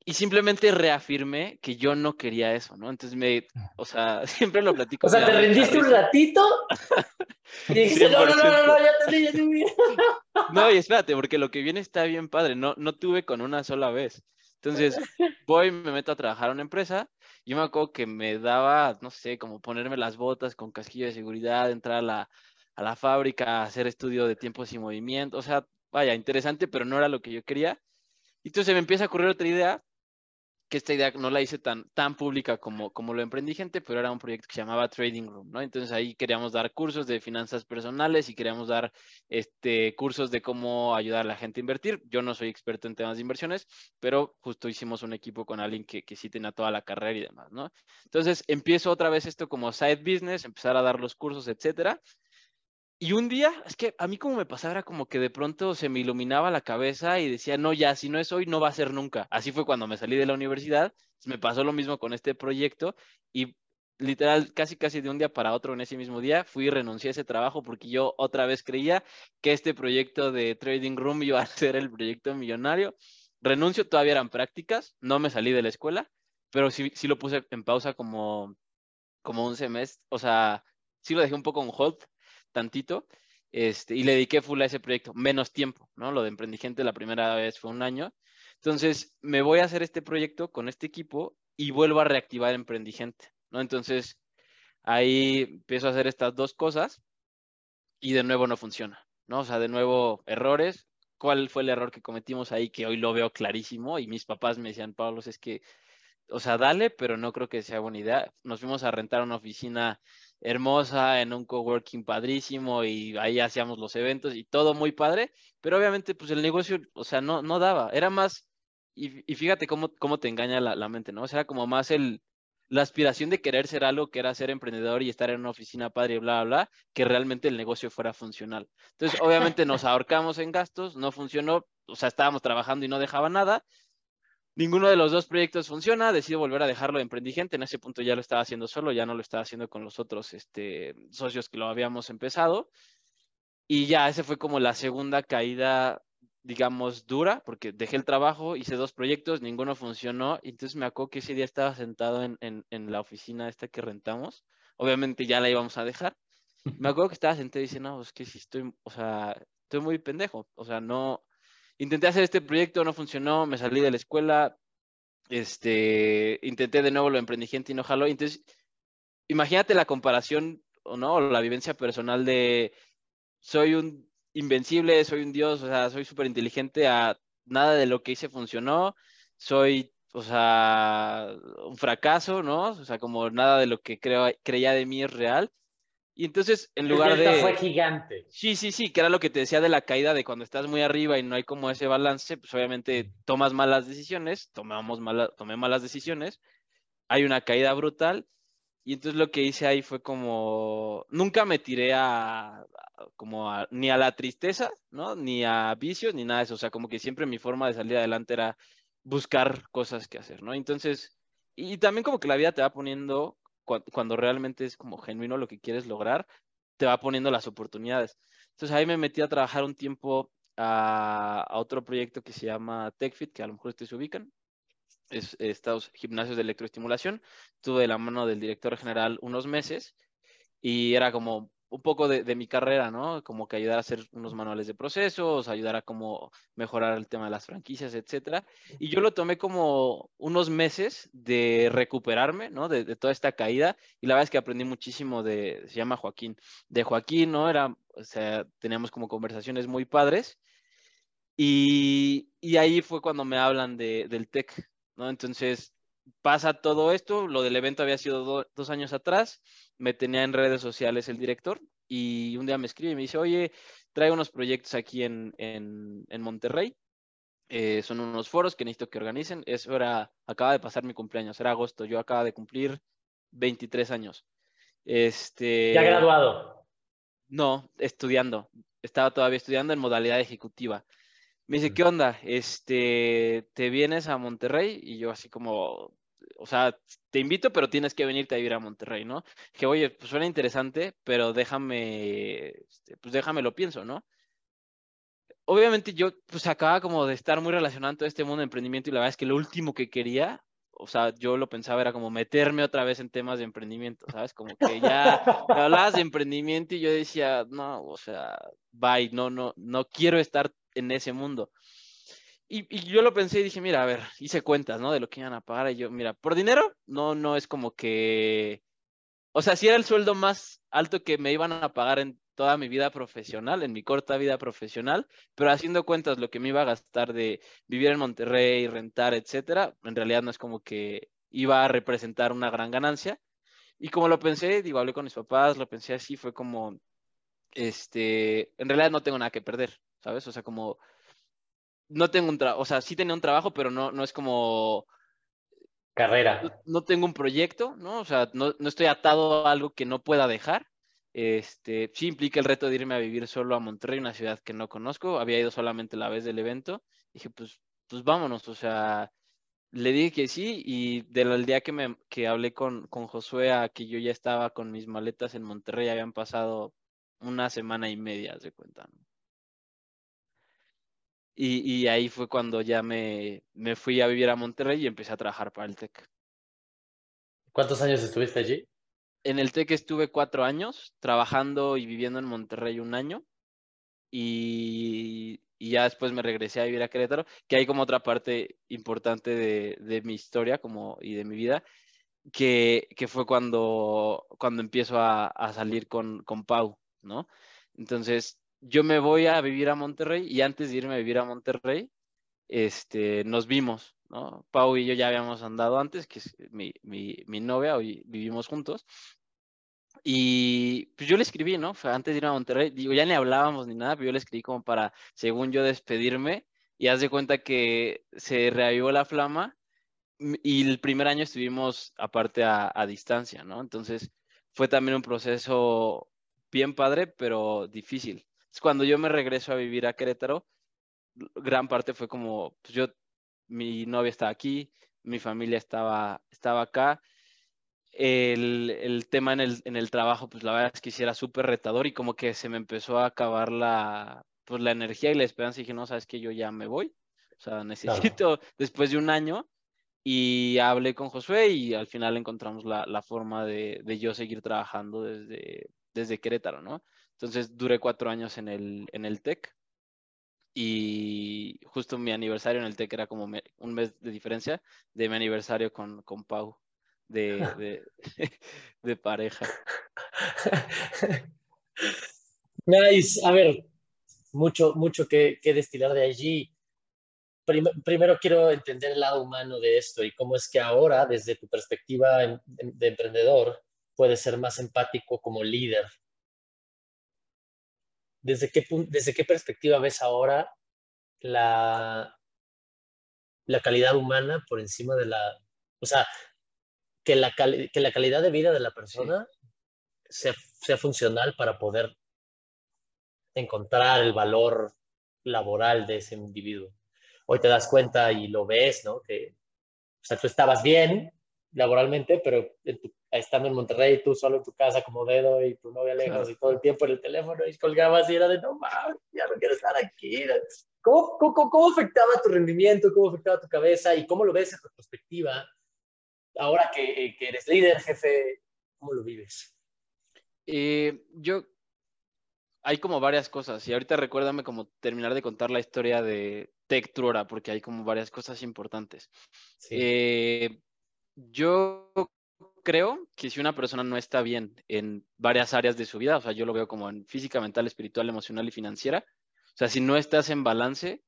Y simplemente reafirmé que yo no quería eso, ¿no? Entonces me, o sea, siempre lo platico. O sea, te rendiste un ratito y dijiste, no, no, no, no, ya te ya te No, y espérate, porque lo que viene está bien padre. No, no tuve con una sola vez. Entonces, voy, me meto a trabajar a una empresa. Yo me acuerdo que me daba, no sé, como ponerme las botas con casquillo de seguridad, entrar a la, a la fábrica, hacer estudio de tiempos y movimiento. O sea, vaya, interesante, pero no era lo que yo quería. Entonces me empieza a ocurrir otra idea que esta idea no la hice tan, tan pública como, como lo emprendí gente, pero era un proyecto que se llamaba Trading Room, ¿no? Entonces ahí queríamos dar cursos de finanzas personales y queríamos dar este, cursos de cómo ayudar a la gente a invertir. Yo no soy experto en temas de inversiones, pero justo hicimos un equipo con alguien que, que sí tenía toda la carrera y demás, ¿no? Entonces empiezo otra vez esto como side business, empezar a dar los cursos, etcétera. Y un día, es que a mí como me pasaba era como que de pronto se me iluminaba la cabeza y decía, no, ya, si no es hoy, no va a ser nunca. Así fue cuando me salí de la universidad, me pasó lo mismo con este proyecto y literal, casi casi de un día para otro en ese mismo día, fui y renuncié a ese trabajo porque yo otra vez creía que este proyecto de Trading Room iba a ser el proyecto millonario. Renuncio, todavía eran prácticas, no me salí de la escuela, pero sí, sí lo puse en pausa como, como un semestre, o sea, sí lo dejé un poco en hold tantito, este, y le dediqué full a ese proyecto, menos tiempo, ¿no? Lo de Emprendigente la primera vez fue un año. Entonces, me voy a hacer este proyecto con este equipo y vuelvo a reactivar Emprendigente, ¿no? Entonces, ahí empiezo a hacer estas dos cosas y de nuevo no funciona, ¿no? O sea, de nuevo errores. ¿Cuál fue el error que cometimos ahí que hoy lo veo clarísimo? Y mis papás me decían, Pablo, es que, o sea, dale, pero no creo que sea buena idea. Nos fuimos a rentar una oficina hermosa, en un coworking padrísimo y ahí hacíamos los eventos y todo muy padre, pero obviamente pues el negocio, o sea, no, no daba, era más, y, fíjate cómo, cómo te engaña la, mente, ¿no? O sea, como más el, la aspiración de querer ser algo que era ser emprendedor y estar en una oficina padre y bla, bla, bla, que realmente el negocio fuera funcional. Entonces, obviamente nos ahorcamos en gastos, no funcionó, o sea, estábamos trabajando y no dejaba nada, Ninguno de los dos proyectos funciona, decido volver a dejarlo de emprendigente. En ese punto ya lo estaba haciendo solo, ya no lo estaba haciendo con los otros este, socios que lo habíamos empezado. Y ya, ese fue como la segunda caída, digamos, dura, porque dejé el trabajo, hice dos proyectos, ninguno funcionó. Y entonces me acuerdo que ese día estaba sentado en, en, en la oficina esta que rentamos. Obviamente ya la íbamos a dejar. Me acuerdo que estaba sentado y no, es que si estoy, o sea, estoy muy pendejo. O sea, no, intenté hacer este proyecto, no funcionó, me salí de la escuela, este, intenté de nuevo lo emprendimiento y no jaló. Entonces, imagínate la comparación o no, la vivencia personal de soy un invencible, soy un dios, o sea, soy súper inteligente, a nada de lo que hice funcionó, soy, o sea, un fracaso, ¿no? O sea, como nada de lo que creía de mí es real. Y entonces, en lugar de... fue gigante. Sí, sí, sí, que era lo que te decía de la caída, de cuando estás muy arriba y no hay como ese balance, pues obviamente tomas malas decisiones, tomamos mala, tomé malas decisiones, hay una caída brutal y entonces lo que hice ahí fue como, nunca me tiré a, como ni a la tristeza, ¿no? Ni a vicios, ni nada de eso. O sea, como que siempre mi forma de salir adelante era buscar cosas que hacer, ¿no? Entonces, y también como que la vida te va poniendo, cuando, realmente es como genuino lo que quieres lograr, te va poniendo las oportunidades. Entonces ahí me metí a trabajar un tiempo a, otro proyecto que se llama TechFit, que a lo mejor ustedes se ubican es, estos gimnasios de electroestimulación. Tuve de la mano del director general unos meses y era como un poco de, mi carrera, ¿no? Como que ayudar a hacer unos manuales de procesos, ayudar a como mejorar el tema de las franquicias, etcétera. Y yo lo tomé como unos meses de recuperarme, ¿no? De, toda esta caída. Y la verdad es que aprendí muchísimo de, se llama Joaquín, de Joaquín, ¿no? Era, o sea, teníamos como conversaciones muy padres. Y, y ahí fue cuando me hablan de, del TEC, ¿no? Entonces pasa todo esto, lo del evento había sido dos años atrás, me tenía en redes sociales el director y un día me escribe y me dice, oye, traigo unos proyectos aquí en, Monterrey, eh, son unos foros que necesito que organicen, eso era, acaba de pasar mi cumpleaños, era agosto, yo acaba de cumplir 23 años. Este, ¿Ya graduado? No, estudiando, estaba todavía estudiando en modalidad ejecutiva. Me dice, ¿qué onda? Este, ¿te vienes a Monterrey? Y yo así como, o sea, te invito, pero tienes que venirte a vivir a Monterrey, ¿no? Que, oye, pues suena interesante, pero déjame, este, pues déjame lo pienso, ¿no? Obviamente yo, pues acababa como de estar muy relacionado todo este mundo de emprendimiento y la verdad es que lo último que quería, o sea, yo lo pensaba era como meterme otra vez en temas de emprendimiento, ¿sabes? Como que ya hablabas de emprendimiento y yo decía, no, o sea, bye, no, no, no quiero estar en ese mundo. Y, yo lo pensé y dije, mira, a ver, hice cuentas, ¿no? De lo que iban a pagar. Y yo, mira, por dinero, no, no es como que. O sea, si era el sueldo más alto que me iban a pagar en toda mi vida profesional, en mi corta vida profesional, pero haciendo cuentas lo que me iba a gastar de vivir en Monterrey, rentar, etcétera, en realidad no es como que iba a representar una gran ganancia. Y como lo pensé, digo, hablé con mis papás, lo pensé así, fue como, este, en realidad no tengo nada que perder. ¿sabes? O sea, como no tengo un trabajo, o sea, sí tenía un trabajo, pero no, no es como... Carrera. No, tengo un proyecto, ¿no? O sea, no, no, estoy atado a algo que no pueda dejar. Este, sí implica el reto de irme a vivir solo a Monterrey, una ciudad que no conozco. Había ido solamente la vez del evento. Dije, pues, pues vámonos, o sea, le dije que sí y del día que, me, que hablé con, con Josué a que yo ya estaba con mis maletas en Monterrey, habían pasado una semana y media, de cuenta. ¿no? Y, ahí fue cuando ya me, me, fui a vivir a Monterrey y empecé a trabajar para el TEC. ¿Cuántos años estuviste allí? En el TEC estuve cuatro años, trabajando y viviendo en Monterrey un año. Y, y, ya después me regresé a vivir a Querétaro, que hay como otra parte importante de, de mi historia como, y de mi vida, que, que fue cuando, cuando empiezo a, a salir con, con Pau, ¿no? Entonces, yo me voy a vivir a Monterrey y antes de irme a vivir a Monterrey, este, nos vimos, ¿no? Pau y yo ya habíamos andado antes, que es mi, mi, mi novia, hoy vivimos juntos. Y pues yo le escribí, ¿no? Antes de ir a Monterrey, digo, ya ni hablábamos ni nada, pero yo le escribí como para, según yo, despedirme y haz de cuenta que se reavivó la flama y el primer año estuvimos aparte a, a distancia, ¿no? Entonces fue también un proceso bien padre, pero difícil cuando yo me regreso a vivir a Querétaro, gran parte fue como, pues yo, mi novia estaba aquí, mi familia estaba, estaba acá. El, el tema en el, en el, trabajo, pues la verdad es que sí era súper retador y como que se me empezó a acabar la, pues, la energía y la esperanza y dije, no, sabes que yo ya me voy. O sea, necesito, después de un año, y hablé con Josué y al final encontramos la, la forma de, de, yo seguir trabajando desde, desde Querétaro, ¿no? Entonces duré cuatro años en el, en el TEC y justo mi aniversario en el TEC era como un mes de diferencia de mi aniversario con, con Pau. de, de, pareja. Nice. A ver, mucho, mucho que, que destilar de allí. primero quiero entender el lado humano de esto y cómo es que ahora, desde tu perspectiva de emprendedor, puedes ser más empático como líder. ¿Desde qué, desde qué perspectiva ves ahora la, la calidad humana por encima de la, o sea, que la, que la calidad de vida de la persona sea, sea funcional para poder encontrar el valor laboral de ese individuo. Hoy te das cuenta y lo ves, ¿no? Que, o sea, tú estabas bien laboralmente, pero estando en Monterrey, tú solo en tu casa como dedo y tu novia lejos y todo el tiempo en el teléfono y colgabas y era de, no mames, ya no quiero estar aquí. ¿Cómo, cómo, cómo afectaba tu rendimiento? ¿Cómo afectaba tu cabeza? ¿Y cómo lo ves en perspectiva? ahora que, que eres líder, jefe, ¿cómo lo vives? Eh, yo, hay como varias cosas y ahorita recuérdame como terminar de contar la historia de Tech Trora porque hay como varias cosas importantes. Eh, yo creo que si una persona no está bien en varias áreas de su vida, o sea, yo lo veo como en física, mental, espiritual, emocional y financiera, o sea, si no estás en balance,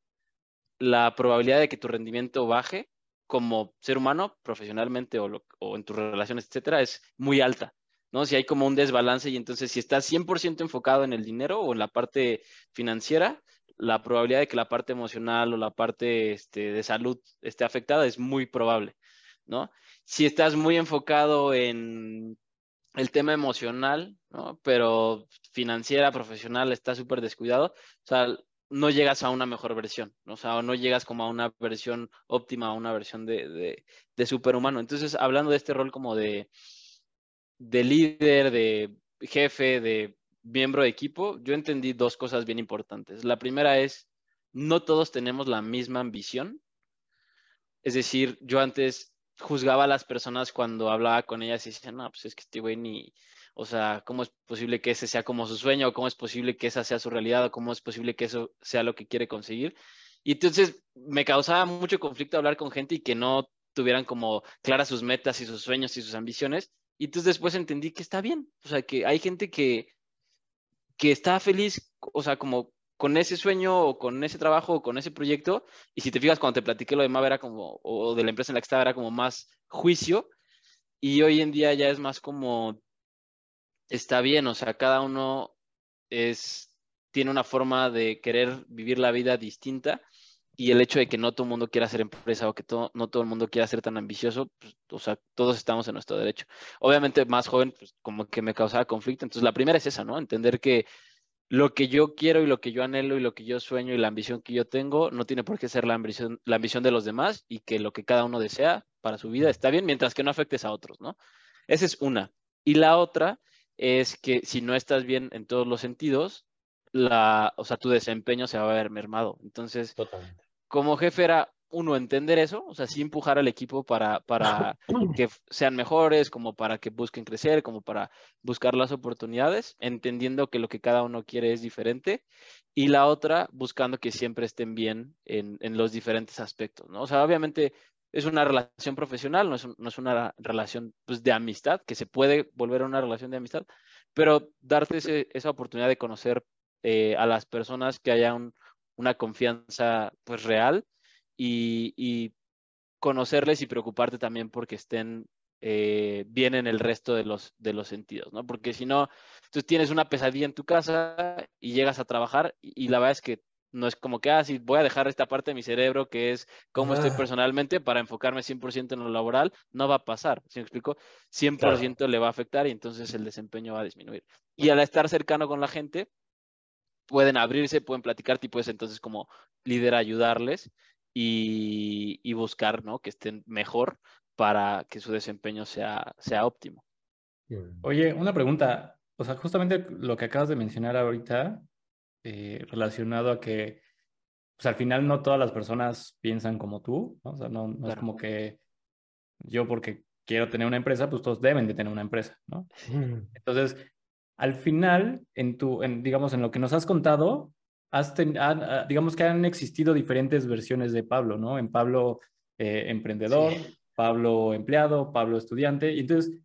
la probabilidad de que tu rendimiento baje como ser humano, profesionalmente o, en tus relaciones, etcétera, es muy alta. ¿no? Si hay como un desbalance y entonces si estás 100% enfocado en el dinero o en la parte financiera, la probabilidad de que la parte emocional o la parte este, de salud esté afectada es muy probable, ¿no? Si estás muy enfocado en el tema emocional, ¿no? Pero financiera, profesional, está súper descuidado, o sea, no llegas a una mejor versión, o sea, no llegas como a una versión óptima, a una versión de, de, superhumano. Entonces, hablando de este rol como de, de líder, de jefe, de miembro de equipo, yo entendí dos cosas bien importantes. La primera es, no todos tenemos la misma ambición. Es decir, yo antes juzgaba a las personas cuando hablaba con ellas y decía, no, pues es que este güey ni, o sea, ¿cómo es posible que ese sea como su sueño? ¿Cómo es posible que esa sea su realidad? ¿O cómo es posible que eso sea lo que quiere conseguir? Y entonces me causaba mucho conflicto hablar con gente y que no tuvieran como claras sus metas y sus sueños y sus ambiciones. Y entonces después entendí que está bien. O sea, que hay gente que, que está feliz, o sea, como con ese sueño o con ese trabajo o con ese proyecto. Y si te fijas, cuando te platiqué lo de o de la empresa en la que estaba, era como más juicio. Y hoy en día ya es más como está bien, o sea, cada uno es, tiene una forma de querer vivir la vida distinta y el hecho de que no todo el mundo quiera ser empresa o que no todo el mundo quiera ser tan ambicioso, pues, o sea, todos estamos en nuestro derecho. Obviamente más joven, pues como que me causaba conflicto. Entonces, la primera es esa, ¿no? Entender que lo que yo quiero y lo que yo anhelo y lo que yo sueño y la ambición que yo tengo no tiene por qué ser la ambición, la ambición de los demás y que lo que cada uno desea para su vida está bien mientras que no afectes a otros, ¿no? Esa es una. Y la otra es que si no estás bien en todos los sentidos, la, o sea, tu desempeño se va a ver mermado. Entonces, como jefe era uno entender eso, o sea, sí empujar al equipo para, para que sean mejores, como para que busquen crecer, como para buscar las oportunidades, entendiendo que lo que cada uno quiere es diferente. Y la otra, buscando que siempre estén bien en, en los diferentes aspectos, ¿no? O sea, obviamente es una relación profesional, no es, una relación pues, de amistad, que se puede volver a una relación de amistad, pero darte esa oportunidad de conocer eh, a las personas que haya una confianza pues real y, conocerles y preocuparte también porque estén eh, bien en el resto de los, de los sentidos, ¿no? Porque si no, tú tienes una pesadilla en tu casa y llegas a trabajar y la verdad es que no es como que, ah, sí, voy a dejar esta parte de mi cerebro que es cómo estoy personalmente para enfocarme 100% en lo laboral, no va a pasar, ¿sí me explico? 100% le va a afectar y entonces el desempeño va a disminuir. Y al estar cercano con la gente, pueden abrirse, pueden platicar, y puedes entonces como líder ayudarles y, y, buscar, ¿no? Que estén mejor para que su desempeño sea, sea óptimo. Oye, una pregunta, o sea, justamente lo que acabas de mencionar ahorita, eh, relacionado a que, pues al final no todas las personas piensan como tú, ¿no? o sea, no, es como que yo porque quiero tener una empresa, pues todos deben de tener una empresa, ¿no? Entonces, al final, en tu, en, digamos, en lo que nos has contado, has digamos que han existido diferentes versiones de Pablo, ¿no? En Pablo eh, emprendedor, Pablo empleado, Pablo estudiante, y entonces,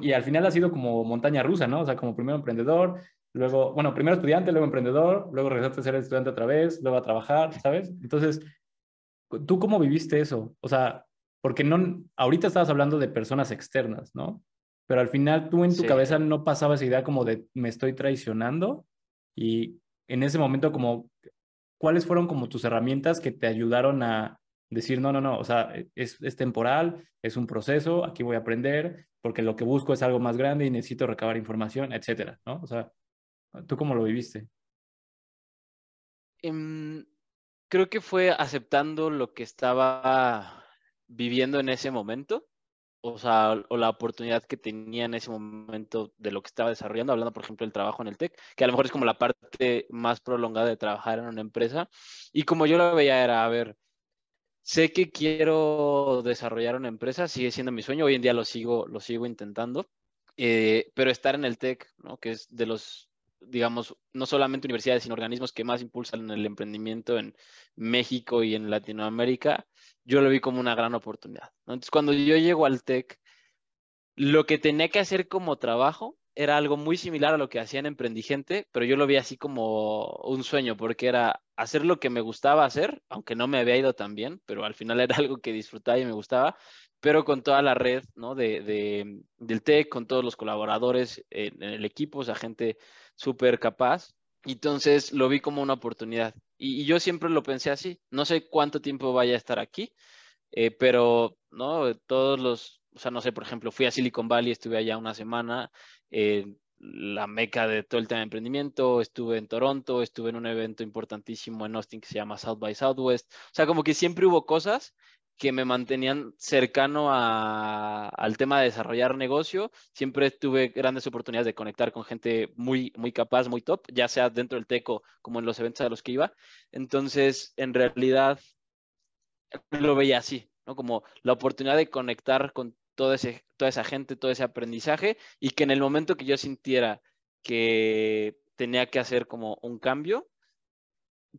y al final ha sido como montaña rusa, ¿no? O sea, como primero emprendedor, luego, bueno, primero estudiante, luego emprendedor, luego regresaste a ser estudiante otra vez, luego a trabajar, ¿sabes? Entonces, ¿tú cómo viviste eso? O sea, porque no, ahorita estabas hablando de personas externas, ¿no? Pero al final tú en tu cabeza no pasaba esa idea como de me estoy traicionando y en ese momento ¿cuáles fueron como tus herramientas que te ayudaron a decir, no, no, no, o sea, es, es temporal, es un proceso, aquí voy a aprender, porque lo que busco es algo más grande y necesito recabar información, etcétera, ¿no? O sea, ¿tú cómo lo viviste? Em, creo que fue aceptando lo que estaba viviendo en ese momento, o sea, o la oportunidad que tenía en ese momento de lo que estaba desarrollando, hablando, por ejemplo, del trabajo en el TEC, que a lo mejor es como la parte más prolongada de trabajar en una empresa. Y como yo lo veía era, a ver, sé que quiero desarrollar una empresa, sigue siendo mi sueño, hoy en día lo sigo, lo sigo intentando, eh, pero estar en el TEC, ¿no? que es de los, digamos, no solamente universidades, sino organismos que más impulsan el emprendimiento en México y en Latinoamérica, yo lo vi como una gran oportunidad. Entonces, cuando yo llego al TEC, lo que tenía que hacer como trabajo era algo muy similar a lo que hacía en Emprendigente, pero yo lo vi así como un sueño, porque era hacer lo que me gustaba hacer, aunque no me había ido tan bien, pero al final era algo que disfrutaba y me gustaba, pero con toda la red ¿no? de, del TEC, con todos los colaboradores en, el equipo, o sea, gente súper capaz. Entonces lo vi como una oportunidad. Y, yo siempre lo pensé así. No sé cuánto tiempo vaya a estar aquí, eh, pero ¿no? todos los, o sea, no sé, por ejemplo, fui a Silicon Valley, estuve allá una semana, eh, la meca de todo el tema de emprendimiento, estuve en Toronto, estuve en un evento importantísimo en Austin que se llama South by Southwest. O sea, como que siempre hubo cosas que me mantenían cercano al tema de desarrollar negocio. Siempre tuve grandes oportunidades de conectar con gente muy, muy capaz, muy top, ya sea dentro del TECO como en los eventos a los que iba. Entonces, en realidad, lo veía así, ¿no? Como la oportunidad de conectar con todo ese, toda esa gente, todo ese aprendizaje y que en el momento que yo sintiera que tenía que hacer como un cambio,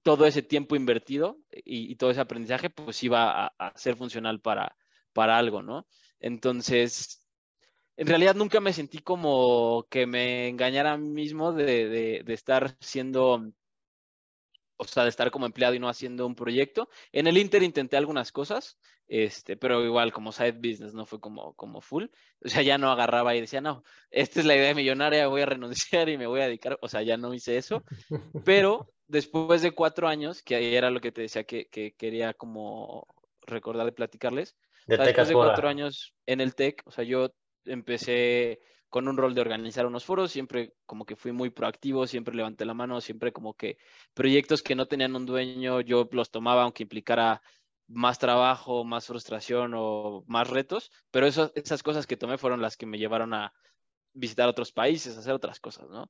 todo ese tiempo invertido y, todo ese aprendizaje pues iba a, ser funcional para, para algo, ¿no? Entonces, en realidad nunca me sentí como que me engañara a mí mismo de, de estar siendo o sea, de estar como empleado y no haciendo un proyecto. En el Inter intenté algunas cosas, este, pero igual como side business no fue como, como full. O sea, ya no agarraba y decía, no, esta es la idea millonaria, voy a renunciar y me voy a dedicar. O sea, ya no hice eso. Pero después de cuatro años, que ahí era lo que te decía que, que quería como recordar de platicarles. después de cuatro años en el TEC, o sea, yo empecé con un rol de organizar unos foros, siempre como que fui muy proactivo, siempre levanté la mano, siempre como que proyectos que no tenían un dueño, yo los tomaba aunque implicara más trabajo, más frustración o más retos, pero eso, esas cosas que tomé fueron las que me llevaron a visitar otros países, hacer otras cosas, ¿no?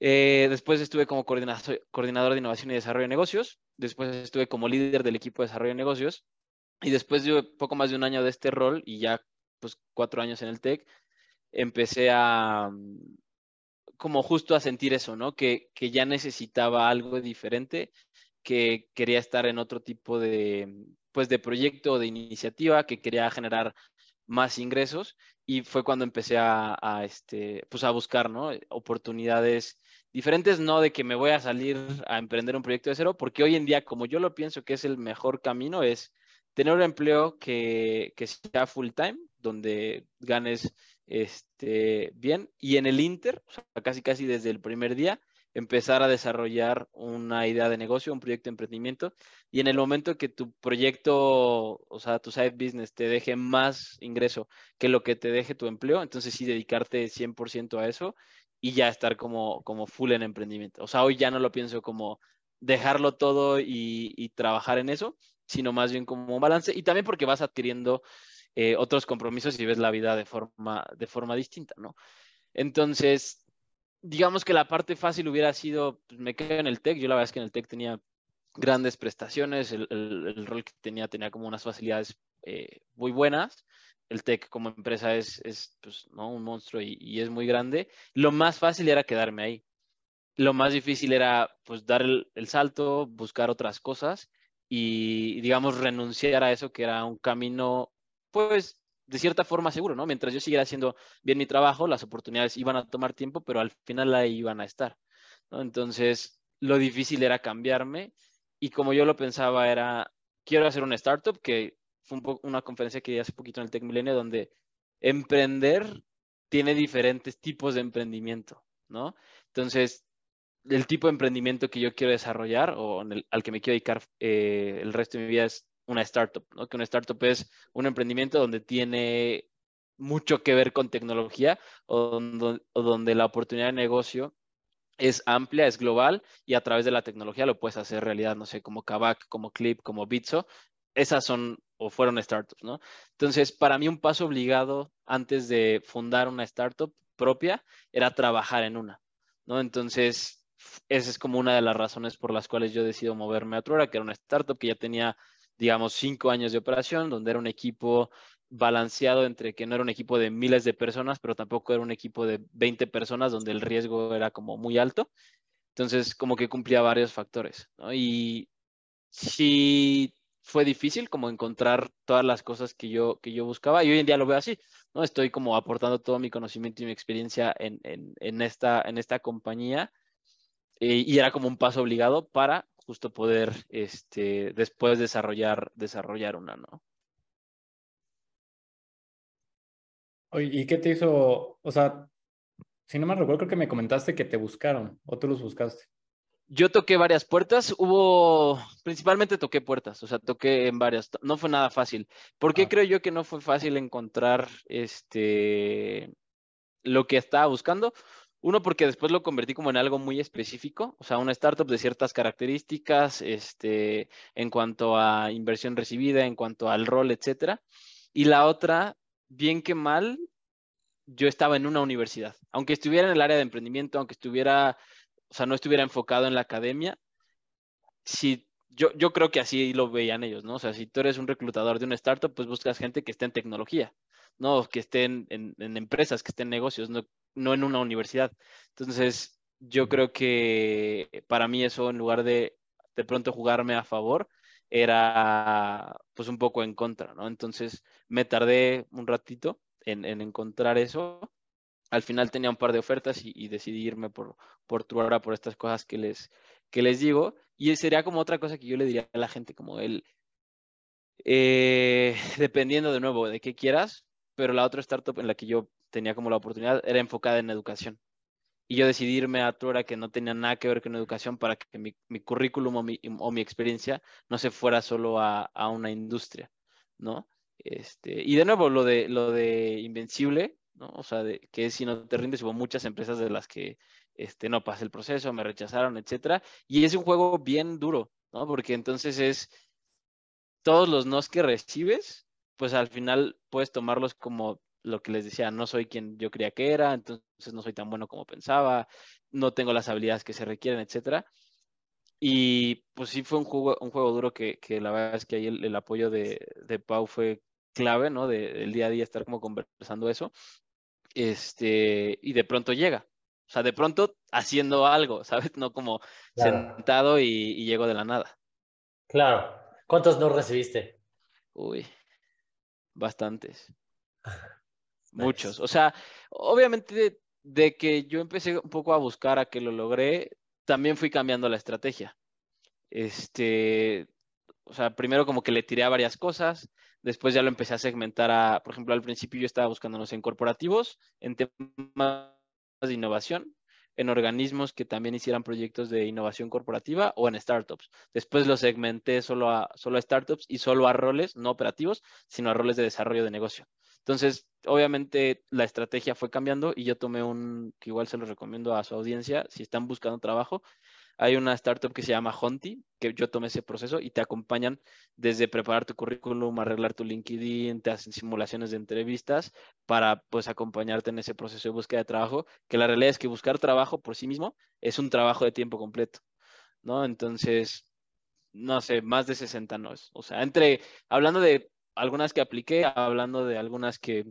Eh, después estuve como coordinador de innovación y desarrollo de negocios, después estuve como líder del equipo de desarrollo de negocios y después de poco más de un año de este rol y ya pues cuatro años en el TEC, empecé a como justo a sentir eso, ¿no? Que, que ya necesitaba algo diferente, que quería estar en otro tipo de, pues, de proyecto o de iniciativa, que quería generar más ingresos y fue cuando empecé a, a, este, pues a buscar, ¿no? Oportunidades diferentes, no de que me voy a salir a emprender un proyecto de cero, porque hoy en día, como yo lo pienso que es el mejor camino, es tener un empleo que, que sea full time, donde ganes este, bien. Y en el Inter, casi casi desde el primer día, empezar a desarrollar una idea de negocio, un proyecto de emprendimiento. Y en el momento que tu proyecto, o sea, tu side business te deje más ingreso que lo que te deje tu empleo, entonces sí dedicarte 100% a eso y ya estar como, como full en emprendimiento. O sea, hoy ya no lo pienso como dejarlo todo y, trabajar en eso, sino más bien como un balance. Y también porque vas adquiriendo eh, otros compromisos y ves la vida de forma, de forma distinta, ¿no? Entonces, digamos que la parte fácil hubiera sido, pues, me quedo en el TEC, yo la verdad es que en el TEC tenía grandes prestaciones, el, el, rol que tenía tenía como unas facilidades eh, muy buenas, el TEC como empresa es, es pues, ¿no? un monstruo y, y, es muy grande, lo más fácil era quedarme ahí. Lo más difícil era pues dar el, el salto, buscar otras cosas y digamos renunciar a eso que era un camino pues de cierta forma seguro, ¿no? Mientras yo siguiera haciendo bien mi trabajo, las oportunidades iban a tomar tiempo, pero al final ahí iban a estar. Entonces, lo difícil era cambiarme y como yo lo pensaba era, quiero hacer una startup, que fue una conferencia que di hace poquito en el Tech Milenio, donde emprender tiene diferentes tipos de emprendimiento, ¿no? Entonces, el tipo de emprendimiento que yo quiero desarrollar o al que me quiero dedicar eh, el resto de mi vida es una startup, ¿no? Que una startup es un emprendimiento donde tiene mucho que ver con tecnología o donde, la oportunidad de negocio es amplia, es global y a través de la tecnología lo puedes hacer realidad, no sé, como Kavak, como Clip, como Bitso. Esas son o fueron startups, ¿no? Entonces, para mí un paso obligado antes de fundar una startup propia era trabajar en una, ¿no? Entonces, esa es como una de las razones por las cuales yo decido moverme a Truora, que era una startup que ya tenía digamos, cinco años de operación, donde era un equipo balanceado entre que no era un equipo de miles de personas, pero tampoco era un equipo de 20 personas donde el riesgo era como muy alto. Entonces, como que cumplía varios factores, ¿no? Y sí fue difícil como encontrar todas las cosas que yo, que yo buscaba y hoy en día lo veo así, ¿no? Estoy como aportando todo mi conocimiento y mi experiencia en, en, esta, en esta compañía eh, y era como un paso obligado para justo poder este, después desarrollar, desarrollar una, ¿no? ¿Y qué te hizo? O sea, si no me recuerdo, creo que me comentaste que te buscaron o tú los buscaste. Yo toqué varias puertas, hubo, principalmente toqué puertas, o sea, toqué en varias, no fue nada fácil. ¿Por qué ah. creo yo que no fue fácil encontrar este, lo que estaba buscando? Uno, porque después lo convertí como en algo muy específico, o sea, una startup de ciertas características, este, en cuanto a inversión recibida, en cuanto al rol, etcétera. Y la otra, bien que mal, yo estaba en una universidad. Aunque estuviera en el área de emprendimiento, aunque estuviera, o sea, no estuviera enfocado en la academia, si yo, yo creo que así lo veían ellos, ¿no? O sea, si tú eres un reclutador de una startup, pues buscas gente que esté en tecnología, ¿no? Que estén en, en, empresas, que estén en negocios, no, no en una universidad. Entonces, yo creo que para mí eso, en lugar de de pronto jugarme a favor, era pues un poco en contra, ¿no? Entonces, me tardé un ratito en, encontrar eso. Al final tenía un par de ofertas y, decidí irme por, por Truara por estas cosas que les, que les digo. Y sería como otra cosa que yo le diría a la gente, como el, eh, dependiendo de nuevo de qué quieras, pero la otra startup en la que yo tenía como la oportunidad era enfocada en educación. Y yo decidí irme a Truora que no tenía nada que ver con educación para que mi, mi currículum o mi, o mi, experiencia no se fuera solo a, a, una industria, ¿no? Este, y de nuevo, lo de, lo de Invencible, ¿no? O sea, que si no te rindes, hubo muchas empresas de las que este, no pasé el proceso, me rechazaron, etcétera. Y es un juego bien duro, ¿no? Porque entonces es todos los nos que recibes, pues al final puedes tomarlos como lo que les decía, no soy quien yo creía que era, entonces no soy tan bueno como pensaba, no tengo las habilidades que se requieren, etcétera. Y pues sí fue un juego, un juego duro que, la verdad es que ahí el, apoyo de, de, Pau fue clave, ¿no? De, del día a día estar como conversando eso. Este, y de pronto llega. O sea, de pronto haciendo algo, ¿sabes? No como sentado y, y llego de la nada. Claro. ¿Cuántos no recibiste? Uy, bastantes. Muchos. O sea, obviamente de, que yo empecé un poco a buscar a que lo logré, también fui cambiando la estrategia. Este, o sea, primero como que le tiré a varias cosas, después ya lo empecé a segmentar a, por ejemplo, al principio yo estaba buscándonos en corporativos, en temas de innovación, en organismos que también hicieran proyectos de innovación corporativa o en startups. Después lo segmenté solo a, solo a startups y solo a roles no operativos, sino a roles de desarrollo de negocio. Entonces, obviamente la estrategia fue cambiando y yo tomé un, que igual se lo recomiendo a su audiencia, si están buscando trabajo, hay una startup que se llama Honti, que yo tomé ese proceso y te acompañan desde preparar tu currículum, arreglar tu LinkedIn, te hacen simulaciones de entrevistas para pues acompañarte en ese proceso de búsqueda de trabajo, que la realidad es que buscar trabajo por sí mismo es un trabajo de tiempo completo, ¿no? Entonces, no sé, más de 60 no es. O sea, entre, hablando de algunas que apliqué, hablando de algunas que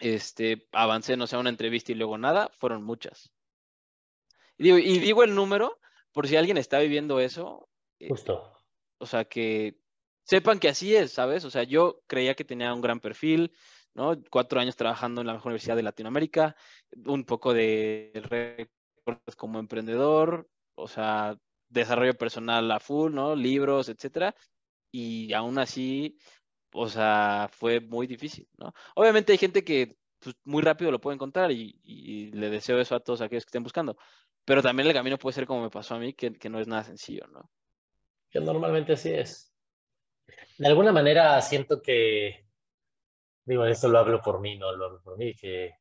este, avancé, no sé, una entrevista y luego nada, fueron muchas. Y digo, y digo el número por si alguien está viviendo eso. Eh, Justo. O sea, que sepan que así es, ¿sabes? O sea, yo creía que tenía un gran perfil, ¿no? Cuatro años trabajando en la mejor universidad de Latinoamérica, un poco de récords como emprendedor, o sea, desarrollo personal a full, ¿no? Libros, etcétera. Y aún así, o sea, fue muy difícil, ¿no? Obviamente hay gente que pues, muy rápido lo puede encontrar y, le deseo eso a todos aquellos que estén buscando. Pero también el camino puede ser como me pasó a mí, que, que no es nada sencillo, ¿no? Que normalmente así es. De alguna manera siento que, digo, esto lo hablo por mí, no lo hablo por mí, que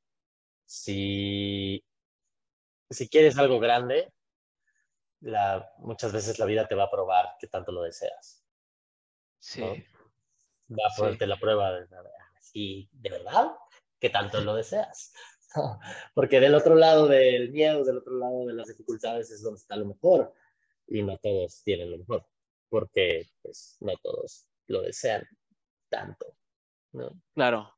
si, si quieres algo grande, la, muchas veces la vida te va a probar que tanto lo deseas. Sí. Va a ponerte la prueba de, si de verdad, que tanto lo deseas. Porque del otro lado del miedo, del otro lado de las dificultades es donde está lo mejor. Y no todos tienen lo mejor, porque pues no todos lo desean tanto. ¿no? Claro.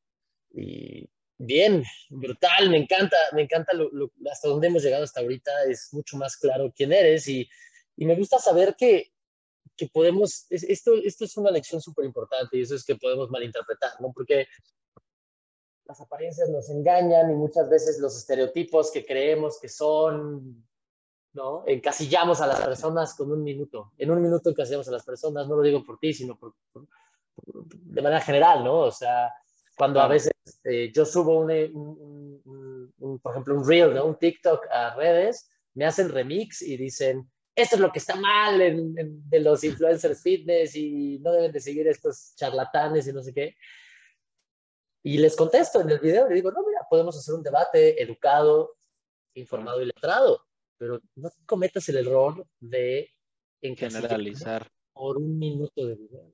Y bien, brutal, me encanta, me encanta lo, hasta donde hemos llegado hasta ahorita, es mucho más claro quién eres y, y me gusta saber que, que podemos, esto, esto es una lección súper importante y eso es que podemos malinterpretar, ¿no? Porque las apariencias nos engañan y muchas veces los estereotipos que creemos que son, ¿no? Encasillamos a las personas con un minuto. En un minuto encasillamos a las personas, no lo digo por ti, sino por, de manera general, ¿no? O sea, cuando a veces eh, yo subo un, un, por ejemplo, un reel, ¿no? Un TikTok a redes, me hacen remix y dicen, esto es lo que está mal en, de los influencers fitness y no deben de seguir estos charlatanes y no sé qué. Y les contesto en el video, le digo, no, mira, podemos hacer un debate educado, informado y letrado, pero no cometas el error de generalizar por un minuto de video.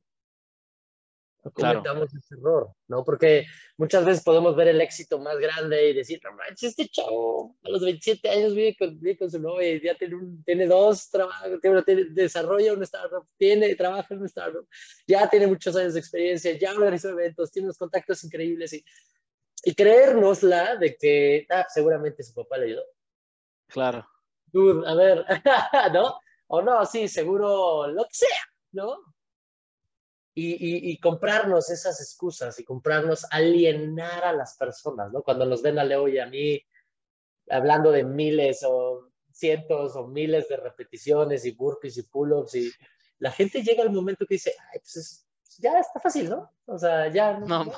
No claro. cometamos ese error, ¿no? Porque muchas veces podemos ver el éxito más grande y decir, no manches, este chavo a los 27 años vive con, vive con su novia y ya tiene, un, tiene dos trabajos, tiene, tiene, desarrolla un startup, tiene, trabaja en un startup, ya tiene muchos años de experiencia, ya organiza eventos, tiene unos contactos increíbles y, y creérnosla de que ah, seguramente su papá le ayudó. Claro. Dude, a ver, ¿no? O no, sí, seguro lo que sea, ¿no? Y, comprarnos esas excusas y comprarnos alienar a las personas, ¿no? Cuando nos ven a Leo y a mí hablando de miles o cientos o miles de repeticiones y burpees y pull-ups y la gente llega al momento que dice, ay, pues ya está fácil, ¿no? O sea, ya... No, no,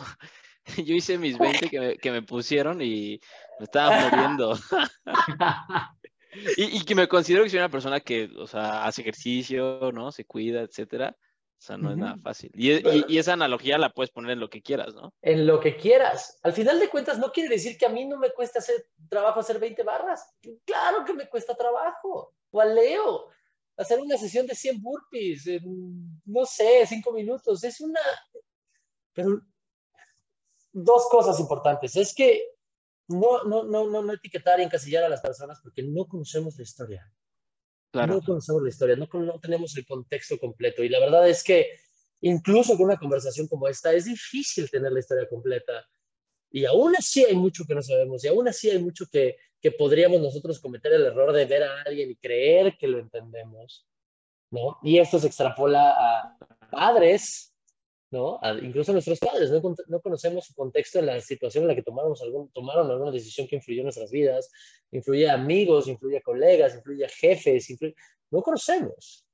yo hice mis 20 que me, que me pusieron y me estaba muriendo. y, y, que me considero que soy una persona que, o sea, hace ejercicio, ¿no? Se cuida, etcétera. O sea, no es nada fácil. Y, esa analogía la puedes poner en lo que quieras, ¿no? En lo que quieras. Al final de cuentas, no quiere decir que a mí no me cuesta hacer trabajo hacer 20 barras. Claro que me cuesta trabajo. O a Leo, hacer una sesión de 100 burpees en, no sé, 5 minutos. Es una... Pero dos cosas importantes. Es que no, no, no, no, no etiquetar y encasillar a las personas porque no conocemos la historia. No conocemos la historia, no, no tenemos el contexto completo. Y la verdad es que incluso con una conversación como esta es difícil tener la historia completa. Y aún así hay mucho que no sabemos y aún así hay mucho que, que podríamos nosotros cometer el error de ver a alguien y creer que lo entendemos. ¿no? Y esto se extrapola a padres ¿no? incluso nuestros padres, no, conocemos su contexto en la situación en la que tomaron, algún, tomaron alguna decisión que influyó en nuestras vidas, influye a amigos, influye a colegas, influye a jefes, no conocemos.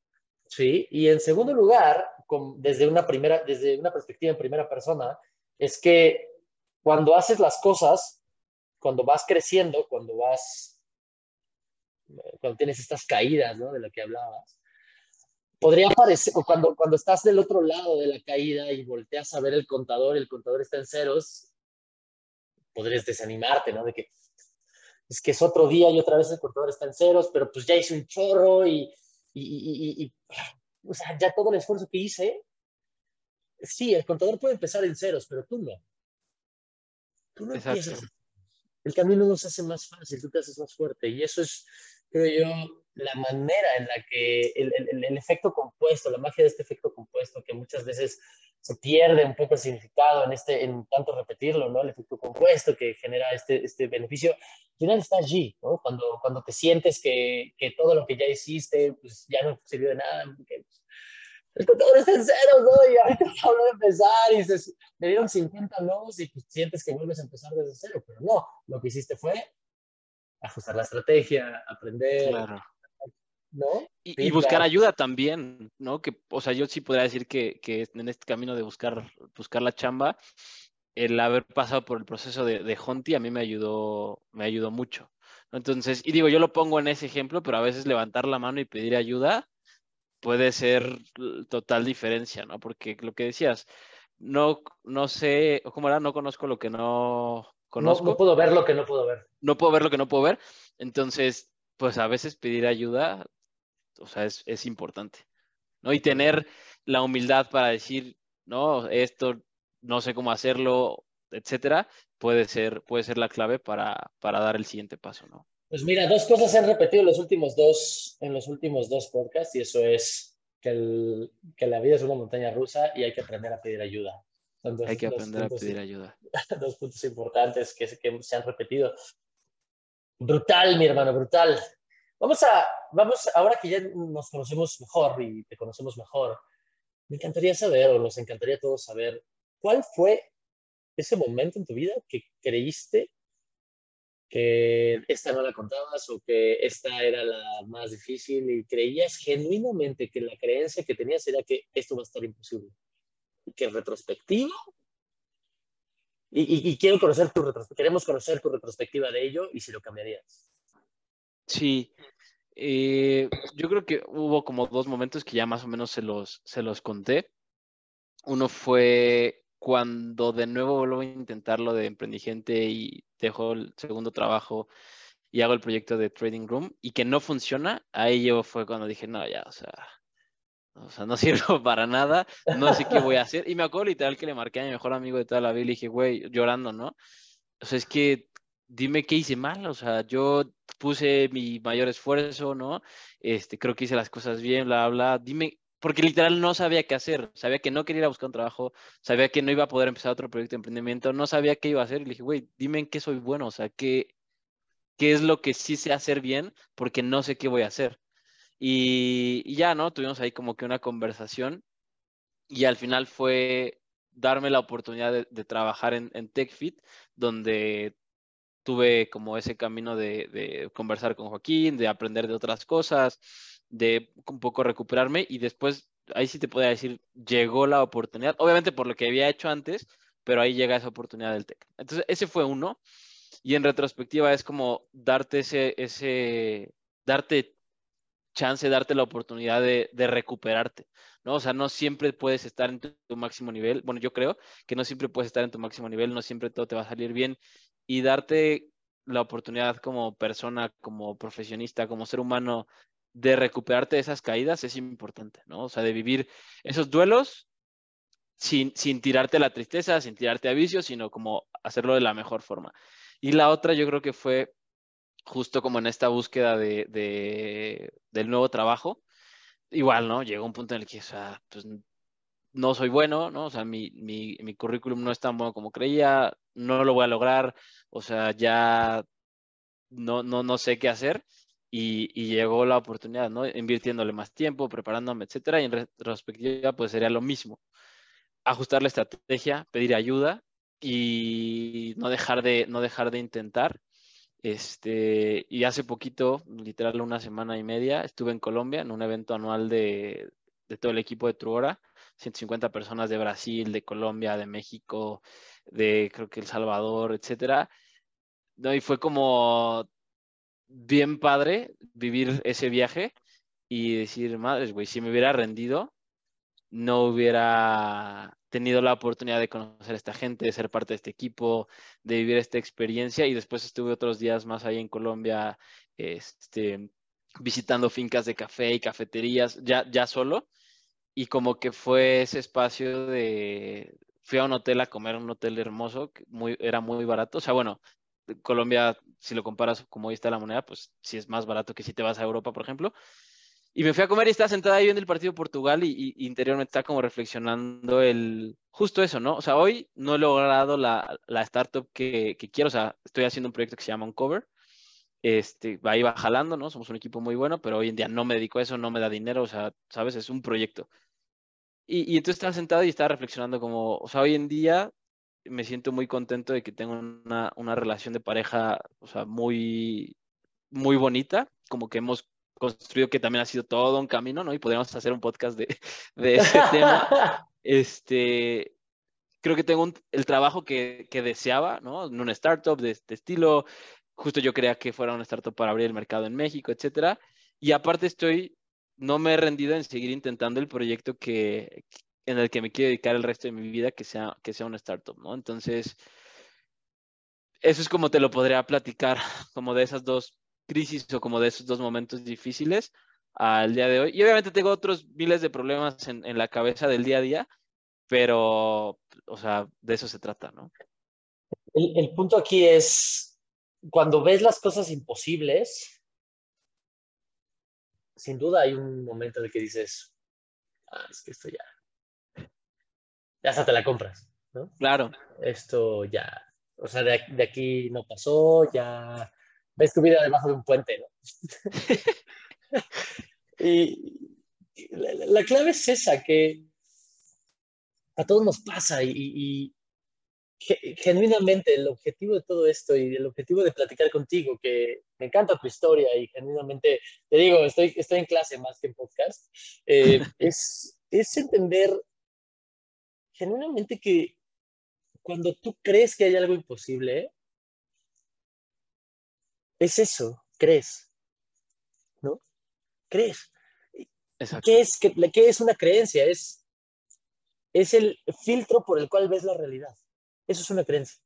¿sí? Y en segundo lugar, desde, una primera, desde una perspectiva en primera persona, es que cuando haces las cosas, cuando vas creciendo, cuando vas, cuando tienes estas caídas, ¿no? De lo que hablabas, podría parecer, cuando, cuando estás del otro lado de la caída y volteas a ver el contador, el contador está en ceros, podrías desanimarte, ¿no? De que es que es otro día y otra vez el contador está en ceros, pero pues ya hice un chorro y, y, y, o sea, ya todo el esfuerzo que hice, sí, el contador puede empezar en ceros, pero tú no. Tú no empiezas. El camino nos hace más fácil, tú te haces más fuerte y eso es, creo yo, la manera en la que el, el, el, efecto compuesto, la magia de este efecto compuesto, que muchas veces se pierde un poco el significado en, este, en tanto repetirlo, ¿no? El efecto compuesto que genera este, este beneficio, al final está allí, ¿no? Cuando, cuando te sientes que, que todo lo que ya hiciste, pues ya no sirvió de nada, pues, el contador está en cero, ¿no? Y ahorita acabo de empezar y se, me dieron 50 logos y pues sientes que vuelves a empezar desde cero, pero no, lo que hiciste fue ajustar la estrategia, aprender, Claro. ¿No? Y, y buscar ayuda también, ¿no? Que, o sea, yo sí podría decir que, que en este camino de buscar, buscar la chamba, el haber pasado por el proceso de, de Honti a mí me ayudó, me ayudó mucho. ¿no? Entonces, y digo, yo lo pongo en ese ejemplo, pero a veces levantar la mano y pedir ayuda puede ser total diferencia, ¿no? Porque lo que decías, no, no sé, ¿cómo era? No conozco lo que no No, conozco no puedo ver lo que no puedo ver. no puedo ver lo que no puedo ver. Entonces, pues a veces pedir ayuda, o sea, es, es importante, ¿no? Y tener la humildad para decir, no, esto no sé cómo hacerlo, etcétera, puede ser, puede ser la clave para, para dar el siguiente paso, ¿no? Pues mira, dos cosas se han repetido en los últimos dos, en los últimos dos podcasts y eso es que, el- que la vida es una montaña rusa y hay que aprender a pedir ayuda. Dos- Hay que aprender a pedir ayuda. dos puntos importantes que, que se han repetido. Brutal, mi hermano, brutal. Vamos a, vamos, ahora que ya nos conocemos mejor y te conocemos mejor, me encantaría saber, o nos encantaría todos saber, ¿cuál fue ese momento en tu vida que creíste que esta no la contabas o que esta era la más difícil y creías genuinamente que la creencia que tenías era que esto va a estar imposible? Y que en retrospectiva y, quiero conocer tu queremos conocer tu retrospectiva de ello y si lo cambiarías. Sí, eh, yo creo que hubo como dos momentos que ya más o menos se los, se los conté. Uno fue cuando de nuevo vuelvo a intentar lo de Emprendigente y dejo el segundo trabajo y hago el proyecto de Trading Room y que no funciona. Ahí yo fue cuando dije, no, ya, o sea, o sea, no sirvo para nada, no sé qué voy a hacer. Y me acuerdo literal que le marqué a mi mejor amigo de toda la vida y le dije, güey, llorando, ¿no? O sea, es que dime qué hice mal, o sea, yo puse mi mayor esfuerzo, ¿no? Este, creo que hice las cosas bien, bla, bla, dime, porque literal no sabía qué hacer, sabía que no quería ir a buscar un trabajo, sabía que no iba a poder empezar otro proyecto de emprendimiento, no sabía qué iba a hacer y le dije, güey, dime en qué soy bueno, o sea, qué, qué es lo que sí sé hacer bien, porque no sé qué voy a hacer. Y, y ya, ¿no? Tuvimos ahí como que una conversación y al final fue darme la oportunidad de, de trabajar en, en TechFit, donde tuve como ese camino de, de, conversar con Joaquín, de aprender de otras cosas, de un poco recuperarme y después, ahí sí te podría decir, llegó la oportunidad, obviamente por lo que había hecho antes, pero ahí llega esa oportunidad del TEC. Entonces, ese fue uno. Y en retrospectiva es como darte ese, ese, darte chance, darte la oportunidad de, de, recuperarte, ¿no? O sea, no siempre puedes estar en tu, tu, máximo nivel. Bueno, yo creo que no siempre puedes estar en tu máximo nivel, no siempre todo te va a salir bien y darte la oportunidad como persona, como profesionista, como ser humano, de recuperarte de esas caídas es importante, ¿no? O sea, de vivir esos duelos sin, sin tirarte la tristeza, sin tirarte a vicio, sino como hacerlo de la mejor forma. Y la otra yo creo que fue justo como en esta búsqueda de, de, del nuevo trabajo, igual, ¿no? Llegó un punto en el que, o sea, pues no soy bueno, ¿no? O sea, mi, mi, mi, currículum no es tan bueno como creía, no lo voy a lograr, o sea, ya no, no, no sé qué hacer. Y, y, llegó la oportunidad, ¿no? Invirtiéndole más tiempo, preparándome, etcétera. Y en retrospectiva, pues sería lo mismo. Ajustar la estrategia, pedir ayuda y no dejar de, no dejar de intentar. Este, y hace poquito, literal una semana y media, estuve en Colombia en un evento anual de, de todo el equipo de Truora. 150 personas de Brasil, de Colombia, de México, de creo que El Salvador, etcétera. No, y fue como bien padre vivir ese viaje y decir, madres, güey, si me hubiera rendido, no hubiera tenido la oportunidad de conocer a esta gente, de ser parte de este equipo, de vivir esta experiencia. Y después estuve otros días más ahí en Colombia, este, visitando fincas de café y cafeterías, ya, ya solo y como que fue ese espacio de fui a un hotel a comer un hotel hermoso muy era muy barato o sea bueno Colombia si lo comparas como hoy está la moneda pues sí es más barato que si te vas a Europa por ejemplo y me fui a comer y estaba sentada ahí viendo el partido Portugal y, y interiormente estaba como reflexionando el justo eso no o sea hoy no he logrado la, la startup que, que quiero o sea estoy haciendo un proyecto que se llama Uncover este, ahí va jalando, ¿no? Somos un equipo muy bueno, pero hoy en día no me dedico a eso, no me da dinero, o sea, ¿sabes? Es un proyecto Y, y entonces estaba sentado y estaba reflexionando como, o sea, hoy en día me siento muy contento de que tengo una, una relación de pareja, o sea, muy, muy bonita, como que hemos construido que también ha sido todo un camino, ¿no? Y podríamos hacer un podcast de, de ese tema. Este, creo que tengo el trabajo que, que, deseaba, ¿no? En una startup de este estilo. Justo yo quería que fuera una startup para abrir el mercado en México, etcétera. Y aparte estoy, no me he rendido en seguir intentando el proyecto que, en el que me quiero dedicar el resto de mi vida, que sea, que sea una startup, ¿no? Entonces, eso es como te lo podría platicar, como de esas dos crisis o como de esos dos momentos difíciles al día de hoy. Y obviamente tengo otros miles de problemas en, la cabeza del día a día, pero, o sea, de eso se trata, ¿no? El punto aquí es, cuando ves las cosas imposibles, sin duda hay un momento en el que dices, ah, es que esto ya, ya hasta te la compras, ¿no? Claro. Esto ya, o sea, de, de aquí no pasó, ya ves tu vida debajo de un puente, ¿no? y la, la, clave es esa, que a todos nos pasa y, genuinamente el objetivo de todo esto y el objetivo de platicar contigo, que me encanta tu historia y genuinamente, te digo, estoy, estoy en clase más que en podcast, eh, es, es entender genuinamente que cuando tú crees que hay algo imposible, es eso, crees, ¿no? Crees. Exacto. ¿Qué es, qué, qué es una creencia? Es, es el filtro por el cual ves la realidad. Eso es una creencia.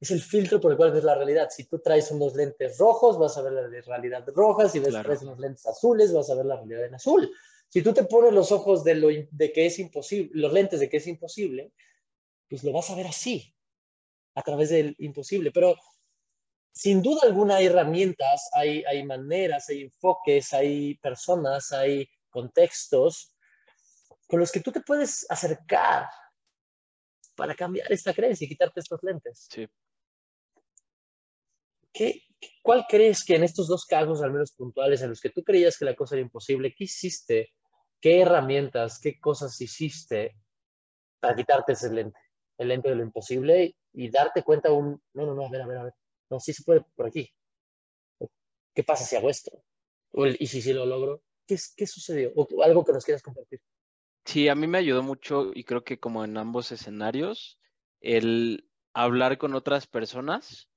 Es el filtro por el cual ves la realidad. Si tú traes unos lentes rojos, vas a ver la realidad roja. Si claro. traes unos lentes azules, vas a ver la realidad en azul. Si tú te pones los ojos de, lo, de que es imposible, los lentes de que es imposible, pues lo vas a ver así, a través del imposible. Pero sin duda alguna hay herramientas, hay, hay maneras, hay enfoques, hay personas, hay contextos con los que tú te puedes acercar para cambiar esta creencia y quitarte estos lentes. Sí. ¿Qué, ¿Cuál crees que en estos dos casos, al menos puntuales, en los que tú creías que la cosa era imposible, qué hiciste? ¿Qué herramientas, qué cosas hiciste para quitarte ese lente? El lente de lo imposible y darte cuenta un, no, no, no, a ver, a ver, a ver no, sí se puede por aquí. ¿Qué pasa si hago esto? ¿Y si sí lo logro? ¿Qué, qué sucedió? ¿O algo que nos quieras compartir? Sí, a mí me ayudó mucho y creo que como en ambos escenarios, el hablar con otras personas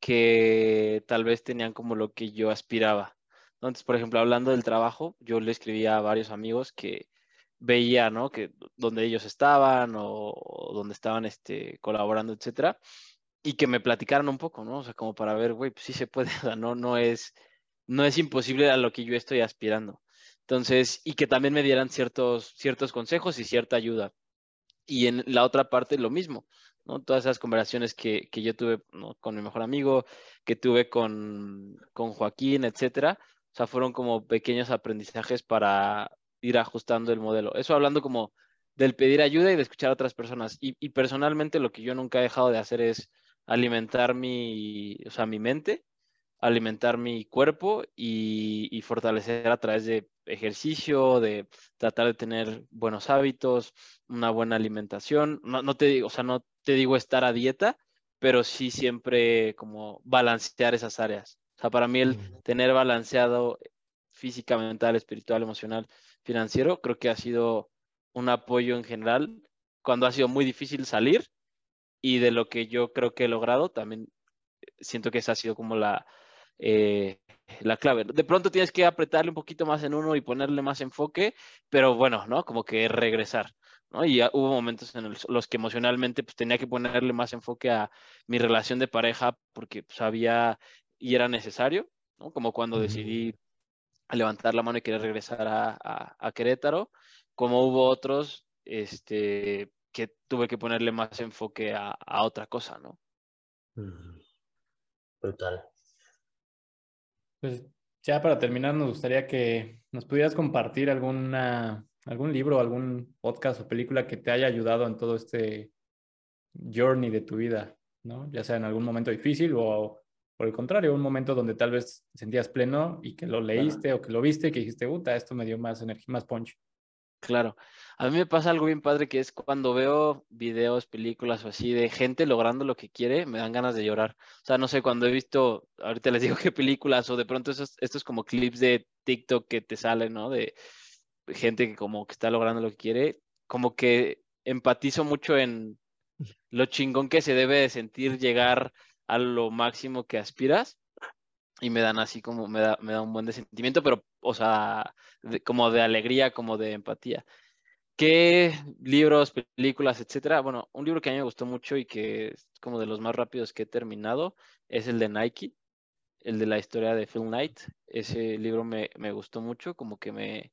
que tal vez tenían como lo que yo aspiraba. Entonces, por ejemplo, hablando del trabajo, yo le escribía a varios amigos que veía, ¿no? Que donde ellos estaban o, donde estaban este, colaborando, etcétera y que me platicaran un poco, ¿no? O sea, como para ver, güey, pues sí se puede, no, no es, no es imposible a lo que yo estoy aspirando. Entonces, y que también me dieran ciertos, ciertos consejos y cierta ayuda. Y en la otra parte lo mismo, ¿no? Todas esas conversaciones que, que yo tuve ¿no? con mi mejor amigo, que tuve con, con Joaquín, etcétera, o sea, fueron como pequeños aprendizajes para ir ajustando el modelo. Eso hablando como del pedir ayuda y de escuchar a otras personas. Y, y personalmente lo que yo nunca he dejado de hacer es alimentar mi, o sea, mi mente, alimentar mi cuerpo y, y, fortalecer a través de ejercicio, de tratar de tener buenos hábitos, una buena alimentación. No, no te digo, o sea, no te digo estar a dieta, pero sí siempre como balancear esas áreas. O sea, para mí el tener balanceado física, mental, espiritual, emocional, financiero, creo que ha sido un apoyo en general cuando ha sido muy difícil salir y de lo que yo creo que he logrado, también siento que esa ha sido como la, eh, la clave. De pronto tienes que apretarle un poquito más en uno y ponerle más enfoque, pero bueno, ¿no? Como que regresar. ¿no? Y hubo momentos en los que emocionalmente pues, tenía que ponerle más enfoque a mi relación de pareja porque sabía pues, y era necesario, ¿no? Como cuando decidí levantar la mano y querer regresar a, a, a Querétaro, como hubo otros, este, que tuve que ponerle más enfoque a, a otra cosa, ¿no? Brutal. Pues ya para terminar, nos gustaría que nos pudieras compartir alguna, algún libro, algún podcast o película que te haya ayudado en todo este journey de tu vida, ¿no? Ya sea en algún momento difícil o por el contrario, un momento donde tal vez sentías pleno y que lo leíste o que lo viste y que dijiste, puta, esto me dio más energía, más punch. Claro. A mí me pasa algo bien padre que es cuando veo videos, películas o así de gente logrando lo que quiere, me dan ganas de llorar. O sea, no sé, cuando he visto, ahorita les digo qué películas o de pronto esos, estos como clips de TikTok que te salen, ¿no? De gente que como que está logrando lo que quiere, como que empatizo mucho en lo chingón que se debe de sentir llegar a lo máximo que aspiras y me dan así como, me da, un buen sentimiento, pero, o sea, como de alegría, como de empatía. ¿Qué libros, películas, etcétera? Bueno, un libro que a mí me gustó mucho y que es como de los más rápidos que he terminado es el de Nike, el de la historia de Phil Knight. Ese libro me, me gustó mucho, como que me,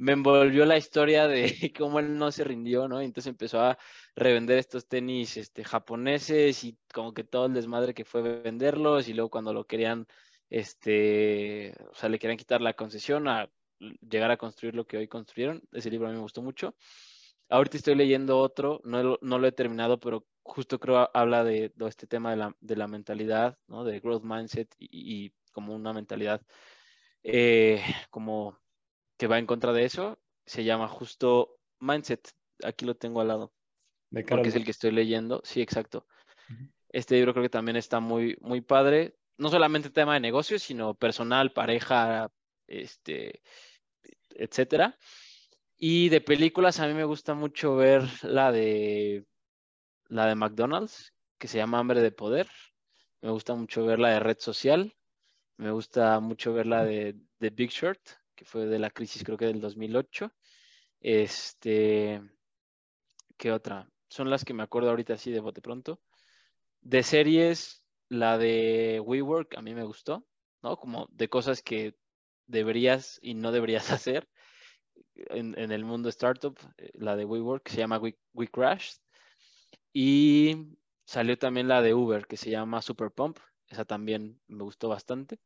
me envolvió la historia de cómo él no se rindió, ¿no? Y entonces empezó a revender estos tenis este, japoneses y como que todo el desmadre que fue venderlos y luego cuando lo querían, este, o sea, le querían quitar la concesión a llegar a construir lo que hoy construyeron. Ese libro a mí me gustó mucho. Ahorita estoy leyendo otro, no, no lo he terminado, pero justo creo habla de, este tema de la, de la, mentalidad, ¿no? De growth mindset y, como una mentalidad eh, como que va en contra de eso. Se llama justo Mindset. Aquí lo tengo al lado. De porque es el que estoy leyendo. Sí, exacto. Este libro creo que también está muy, muy padre. No solamente tema de negocios, sino personal, pareja, este, etcétera. Y de películas a mí me gusta mucho ver la de la de McDonald's, que se llama Hambre de Poder. Me gusta mucho ver la de Red Social. Me gusta mucho ver la de, The Big Short, que fue de la crisis creo que del 2008. Este, ¿qué otra? Son las que me acuerdo ahorita así de bote pronto. De series, la de WeWork a mí me gustó, ¿no? Como de cosas que deberías y no deberías hacer en, el mundo startup, eh, la de WeWork, que se llama We, Y salió también la de Uber, que se llama Super Pump. Esa también me gustó bastante.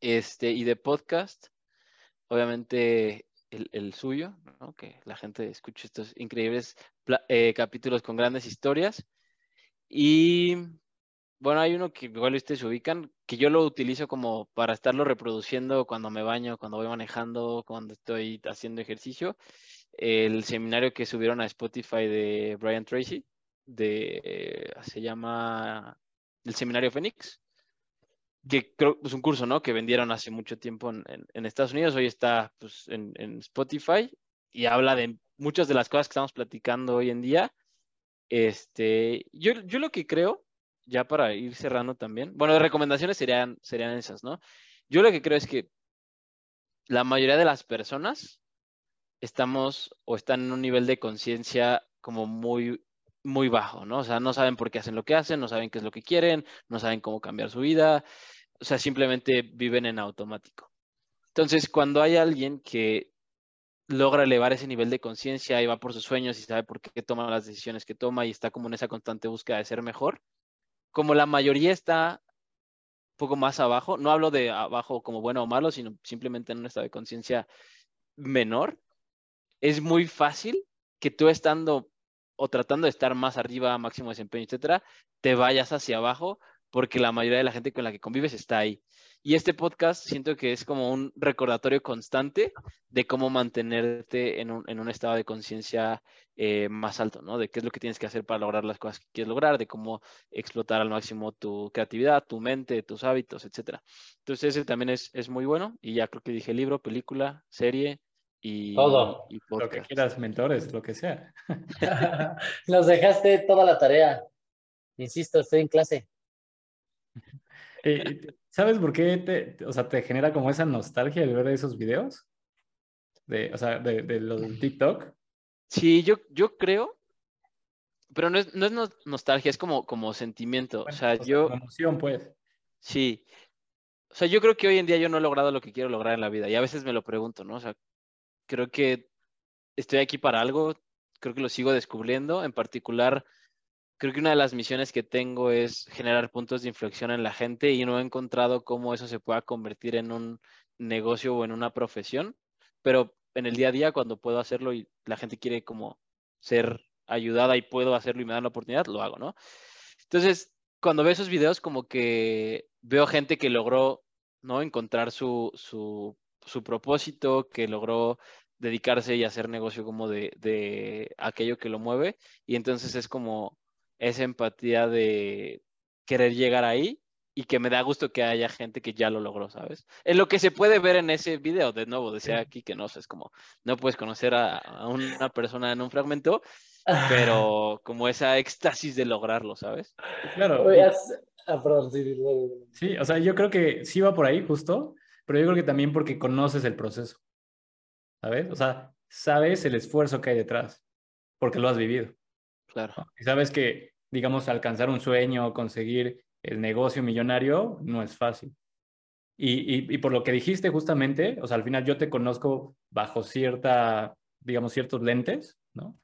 Este, y de podcast, obviamente el, suyo, que la gente escuche estos increíbles eh, capítulos con grandes historias. Y bueno, hay uno que igual ustedes ubican, que yo lo utilizo como para estarlo reproduciendo cuando me baño, cuando voy manejando, cuando estoy haciendo ejercicio. El seminario que subieron a Spotify de Brian Tracy, de, se llama el Seminario Phoenix, que creo es un curso, ¿no? Que vendieron hace mucho tiempo en, Estados Unidos, hoy está pues, en, en Spotify y habla de muchas de las cosas que estamos platicando hoy en día. Este, yo, yo lo que creo ya para ir cerrando también, bueno, de recomendaciones serían, serían esas, ¿no? Yo lo que creo es que la mayoría de las personas estamos o están en un nivel de conciencia como muy, muy bajo, ¿no? O sea, no saben por qué hacen lo que hacen, no saben qué es lo que quieren, no saben cómo cambiar su vida, o sea, simplemente viven en automático. Entonces, cuando hay alguien que logra elevar ese nivel de conciencia y va por sus sueños y sabe por qué toma las decisiones que toma y está como en esa constante búsqueda de ser mejor, como la mayoría está un poco más abajo, no hablo de abajo como bueno o malo, sino simplemente en un estado de conciencia menor, es muy fácil que tú estando o tratando de estar más arriba, máximo desempeño, etcétera, te vayas hacia abajo porque la mayoría de la gente con la que convives está ahí. Y este podcast siento que es como un recordatorio constante de cómo mantenerte en un, estado de conciencia eh, más alto, ¿no? De qué es lo que tienes que hacer para lograr las cosas que quieres lograr, de cómo explotar al máximo tu creatividad, tu mente, tus hábitos, etc. Entonces ese también es, es muy bueno y ya creo que dije libro, película, serie, y, todo. lo que quieras, mentores, lo que sea. Nos dejaste toda la tarea. Insisto, estoy en clase. Eh, ¿Sabes por qué te, o sea, te genera como esa nostalgia de ver esos videos? De, o sea, de, de los del TikTok. Sí, yo, yo creo, pero no es, no es nostalgia, es como, como sentimiento. o sea, yo... Emoción, pues. Sí. O sea, yo creo que hoy en día yo no he logrado lo que quiero lograr en la vida y a veces me lo pregunto, ¿no? O sea, creo que estoy aquí para algo, creo que lo sigo descubriendo, en particular creo que una de las misiones que tengo es generar puntos de inflexión en la gente y no he encontrado cómo eso se pueda convertir en un negocio o en una profesión, pero en el día a día cuando puedo hacerlo y la gente quiere como ser ayudada y puedo hacerlo y me dan la oportunidad, lo hago, ¿no? Entonces, cuando veo esos videos como que veo gente que logró, ¿no? Encontrar su, su, su propósito, que logró dedicarse y hacer negocio como de, de aquello que lo mueve. Y entonces es como esa empatía de querer llegar ahí y que me da gusto que haya gente que ya lo logró, ¿sabes? Es lo que se puede ver en ese video, de nuevo, decía aquí que no sé, es como, no puedes conocer a, una persona en un fragmento, pero como esa éxtasis de lograrlo, ¿sabes? Claro. Ah, sí, o sea, yo creo que sí va por ahí justo, pero yo creo que también porque conoces el proceso, ¿sabes? O sea, sabes el esfuerzo que hay detrás, porque lo has vivido. Claro. Y sabes que, digamos, alcanzar un sueño, conseguir el negocio millonario, no es fácil. Y, y, por lo que dijiste justamente, o sea, al final yo te conozco bajo cierta, digamos, ciertos lentes, ¿no?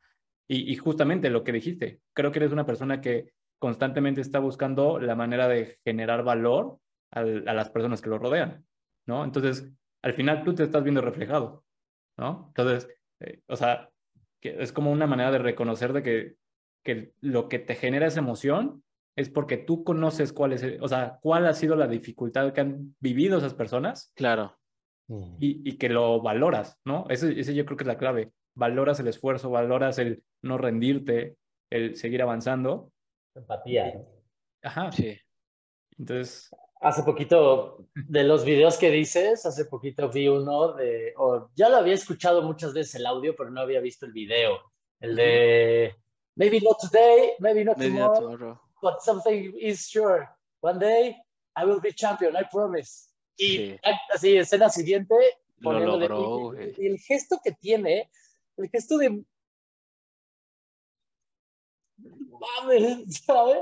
Y, y justamente lo que dijiste, creo que eres una persona que constantemente está buscando la manera de generar valor a las personas que lo rodean, ¿no? Entonces, al final tú te estás viendo reflejado, ¿no? Entonces, eh, o sea, es como una manera de reconocer de que, que lo que te genera esa emoción es porque tú conoces cuál es, o sea, cuál ha sido la dificultad que han vivido esas personas. Claro. Mm. Y, y que lo valoras, ¿no? Ese, ese yo creo que es la clave. Valoras el esfuerzo, valoras el no rendirte, el seguir avanzando. Empatía. Ajá. Sí. Entonces. Hace poquito, de los videos que dices, hace poquito vi uno de, o ya lo había escuchado muchas veces el audio, pero no había visto el video. El de, maybe not today, maybe not tomorrow but something is sure. One day I will be champion, I promise. Y así, escena siguiente, lo logró, y, el gesto que tiene, el gesto de mames, ¿sabes?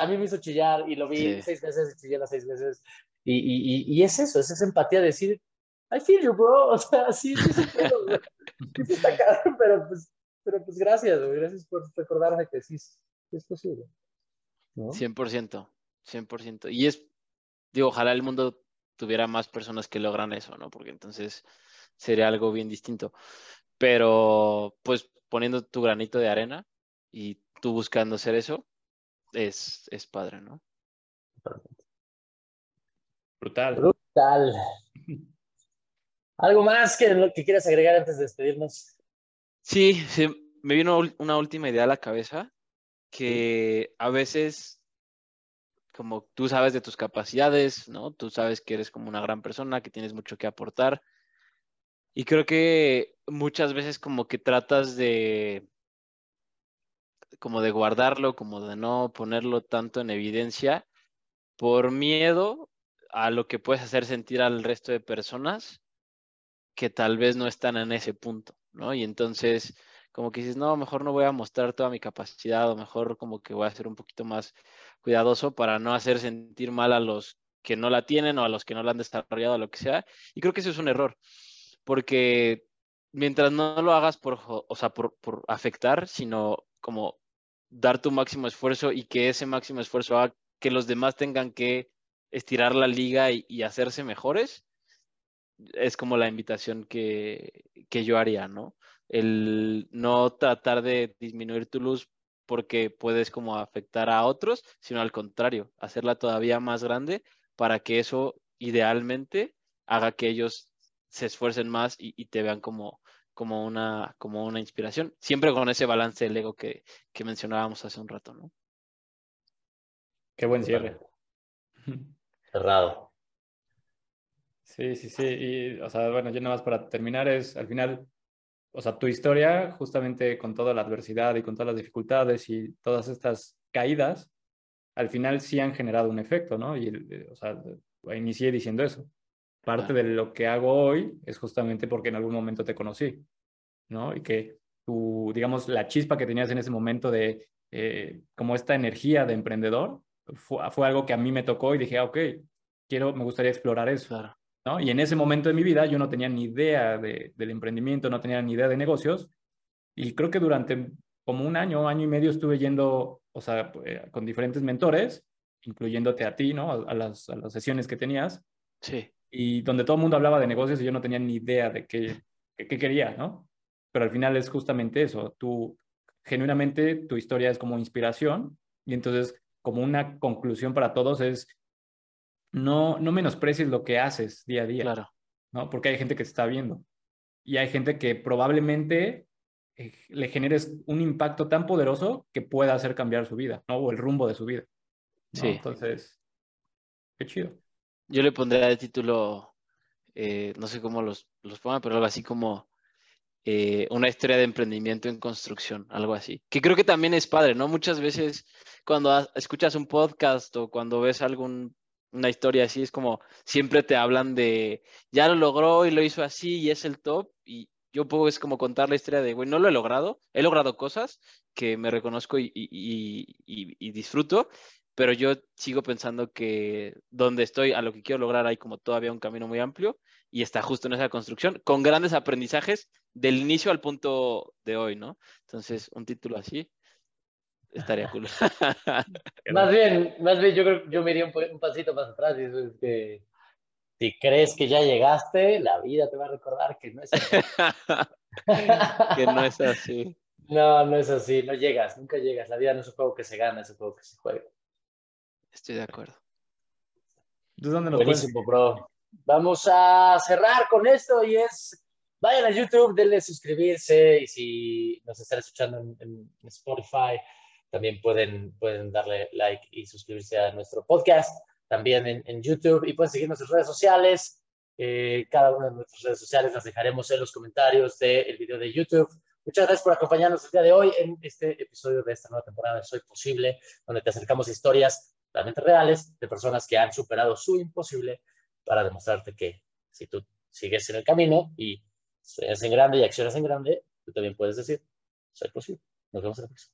a mí me hizo chillar y lo vi seis veces y chillé las seis veces. Y, y, y, es eso, es esa empatía de decir, I feel you, bro. O sea, sí, sí, sí, sí, está caro, pero pues, pero pues gracias, gracias por recordarme que sí, es posible. 100%, 100%. Y es, digo, ojalá el mundo tuviera más personas que logran eso, ¿no? Porque entonces sería algo bien distinto. Pero, pues, poniendo tu granito de arena y tú buscando hacer eso, es, es padre, ¿no? Brutal. Brutal. ¿Algo más que, que quieras agregar antes de despedirnos? Sí, sí, me vino una última idea a la cabeza que a veces, como tú sabes de tus capacidades, ¿no? Tú sabes que eres como una gran persona, que tienes mucho que aportar. Y creo que muchas veces como que tratas de, como de guardarlo, como de no ponerlo tanto en evidencia, por miedo a lo que puedes hacer sentir al resto de personas que tal vez no están en ese punto, ¿no? Y entonces como que dices, no, mejor no voy a mostrar toda mi capacidad o mejor como que voy a ser un poquito más cuidadoso para no hacer sentir mal a los que no la tienen o a los que no la han desarrollado o lo que sea. Y creo que eso es un error, porque mientras no lo hagas por, o sea, por, afectar, sino como dar tu máximo esfuerzo y que ese máximo esfuerzo haga que los demás tengan que estirar la liga y, hacerse mejores, es como la invitación que, que yo haría, ¿no? el no tratar de disminuir tu luz porque puedes como afectar a otros, sino al contrario, hacerla todavía más grande para que eso idealmente haga que ellos se esfuercen más y, te vean como, como, una, como una inspiración, siempre con ese balance del ego que, que mencionábamos hace un rato, ¿no? Qué buen cierre. Cerrado. Sí, sí, sí. Y, o sea, bueno, yo nada más para terminar es, al final, o sea, tu historia, justamente con toda la adversidad y con todas las dificultades y todas estas caídas, al final sí han generado un efecto, ¿no? Y, eh, o sea, inicié diciendo eso. Parte de lo que hago hoy es justamente porque en algún momento te conocí, ¿no? Y que tu, digamos, la chispa que tenías en ese momento de, eh, como esta energía de emprendedor, fue, fue, algo que a mí me tocó y dije, ah, ok, quiero, me gustaría explorar eso. Claro. Y en ese momento de mi vida yo no tenía ni idea del emprendimiento, no tenía ni idea de negocios. Y creo que durante como un año, año y medio estuve yendo, o sea, eh, con diferentes mentores, incluyéndote a ti, ¿no? A, las, a las sesiones que tenías. Sí. Y donde todo el mundo hablaba de negocios y yo no tenía ni idea de qué, qué, quería, ¿no? Pero al final es justamente eso. Tú, genuinamente, tu historia es como inspiración y entonces como una conclusión para todos es no, no menosprecies lo que haces día a día. Claro. ¿no? Porque hay gente que te está viendo. y hay gente que probablemente eh, le generes un impacto tan poderoso que pueda hacer cambiar su vida, ¿no? O el rumbo de su vida. Sí. Entonces, qué chido. Yo le pondría de título, eh, no sé cómo los, los pongan, pero algo así como eh, una historia de emprendimiento en construcción, algo así. Que creo que también es padre, ¿no? Muchas veces cuando escuchas un podcast o cuando ves algún una historia así, es como siempre te hablan de ya lo logró y lo hizo así y es el top y yo puedo es como contar la historia de, güey, no lo he logrado, he logrado cosas que me reconozco y, y, disfruto, pero yo sigo pensando que donde estoy, a lo que quiero lograr, hay como todavía un camino muy amplio y está justo en esa construcción, con grandes aprendizajes del inicio al punto de hoy, ¿no? Entonces, un título así estaría cool. más bien, más bien yo creo yo me iría un, pasito más atrás y eso es que si crees que ya llegaste, la vida te va a recordar que no es así. que no es así. No, no es así, no llegas, nunca llegas. La vida no es un juego que se gana, es un juego que se juega. Estoy de acuerdo. dónde Buenísimo, bro. Vamos a cerrar con esto y es, vayan a YouTube, denle suscribirse y si nos están escuchando en, Spotify, también pueden, pueden darle like y suscribirse a nuestro podcast también en, YouTube y pueden seguir nuestras redes sociales. Eh, cada una de nuestras redes sociales las dejaremos en los comentarios del video de YouTube. Muchas gracias por acompañarnos el día de hoy en este episodio de esta nueva temporada de Soy Posible, donde te acercamos historias realmente reales de personas que han superado su imposible para demostrarte que si tú sigues en el camino y sueñas en grande y accionas en grande, tú también puedes decir, soy posible. Nos vemos en la próxima.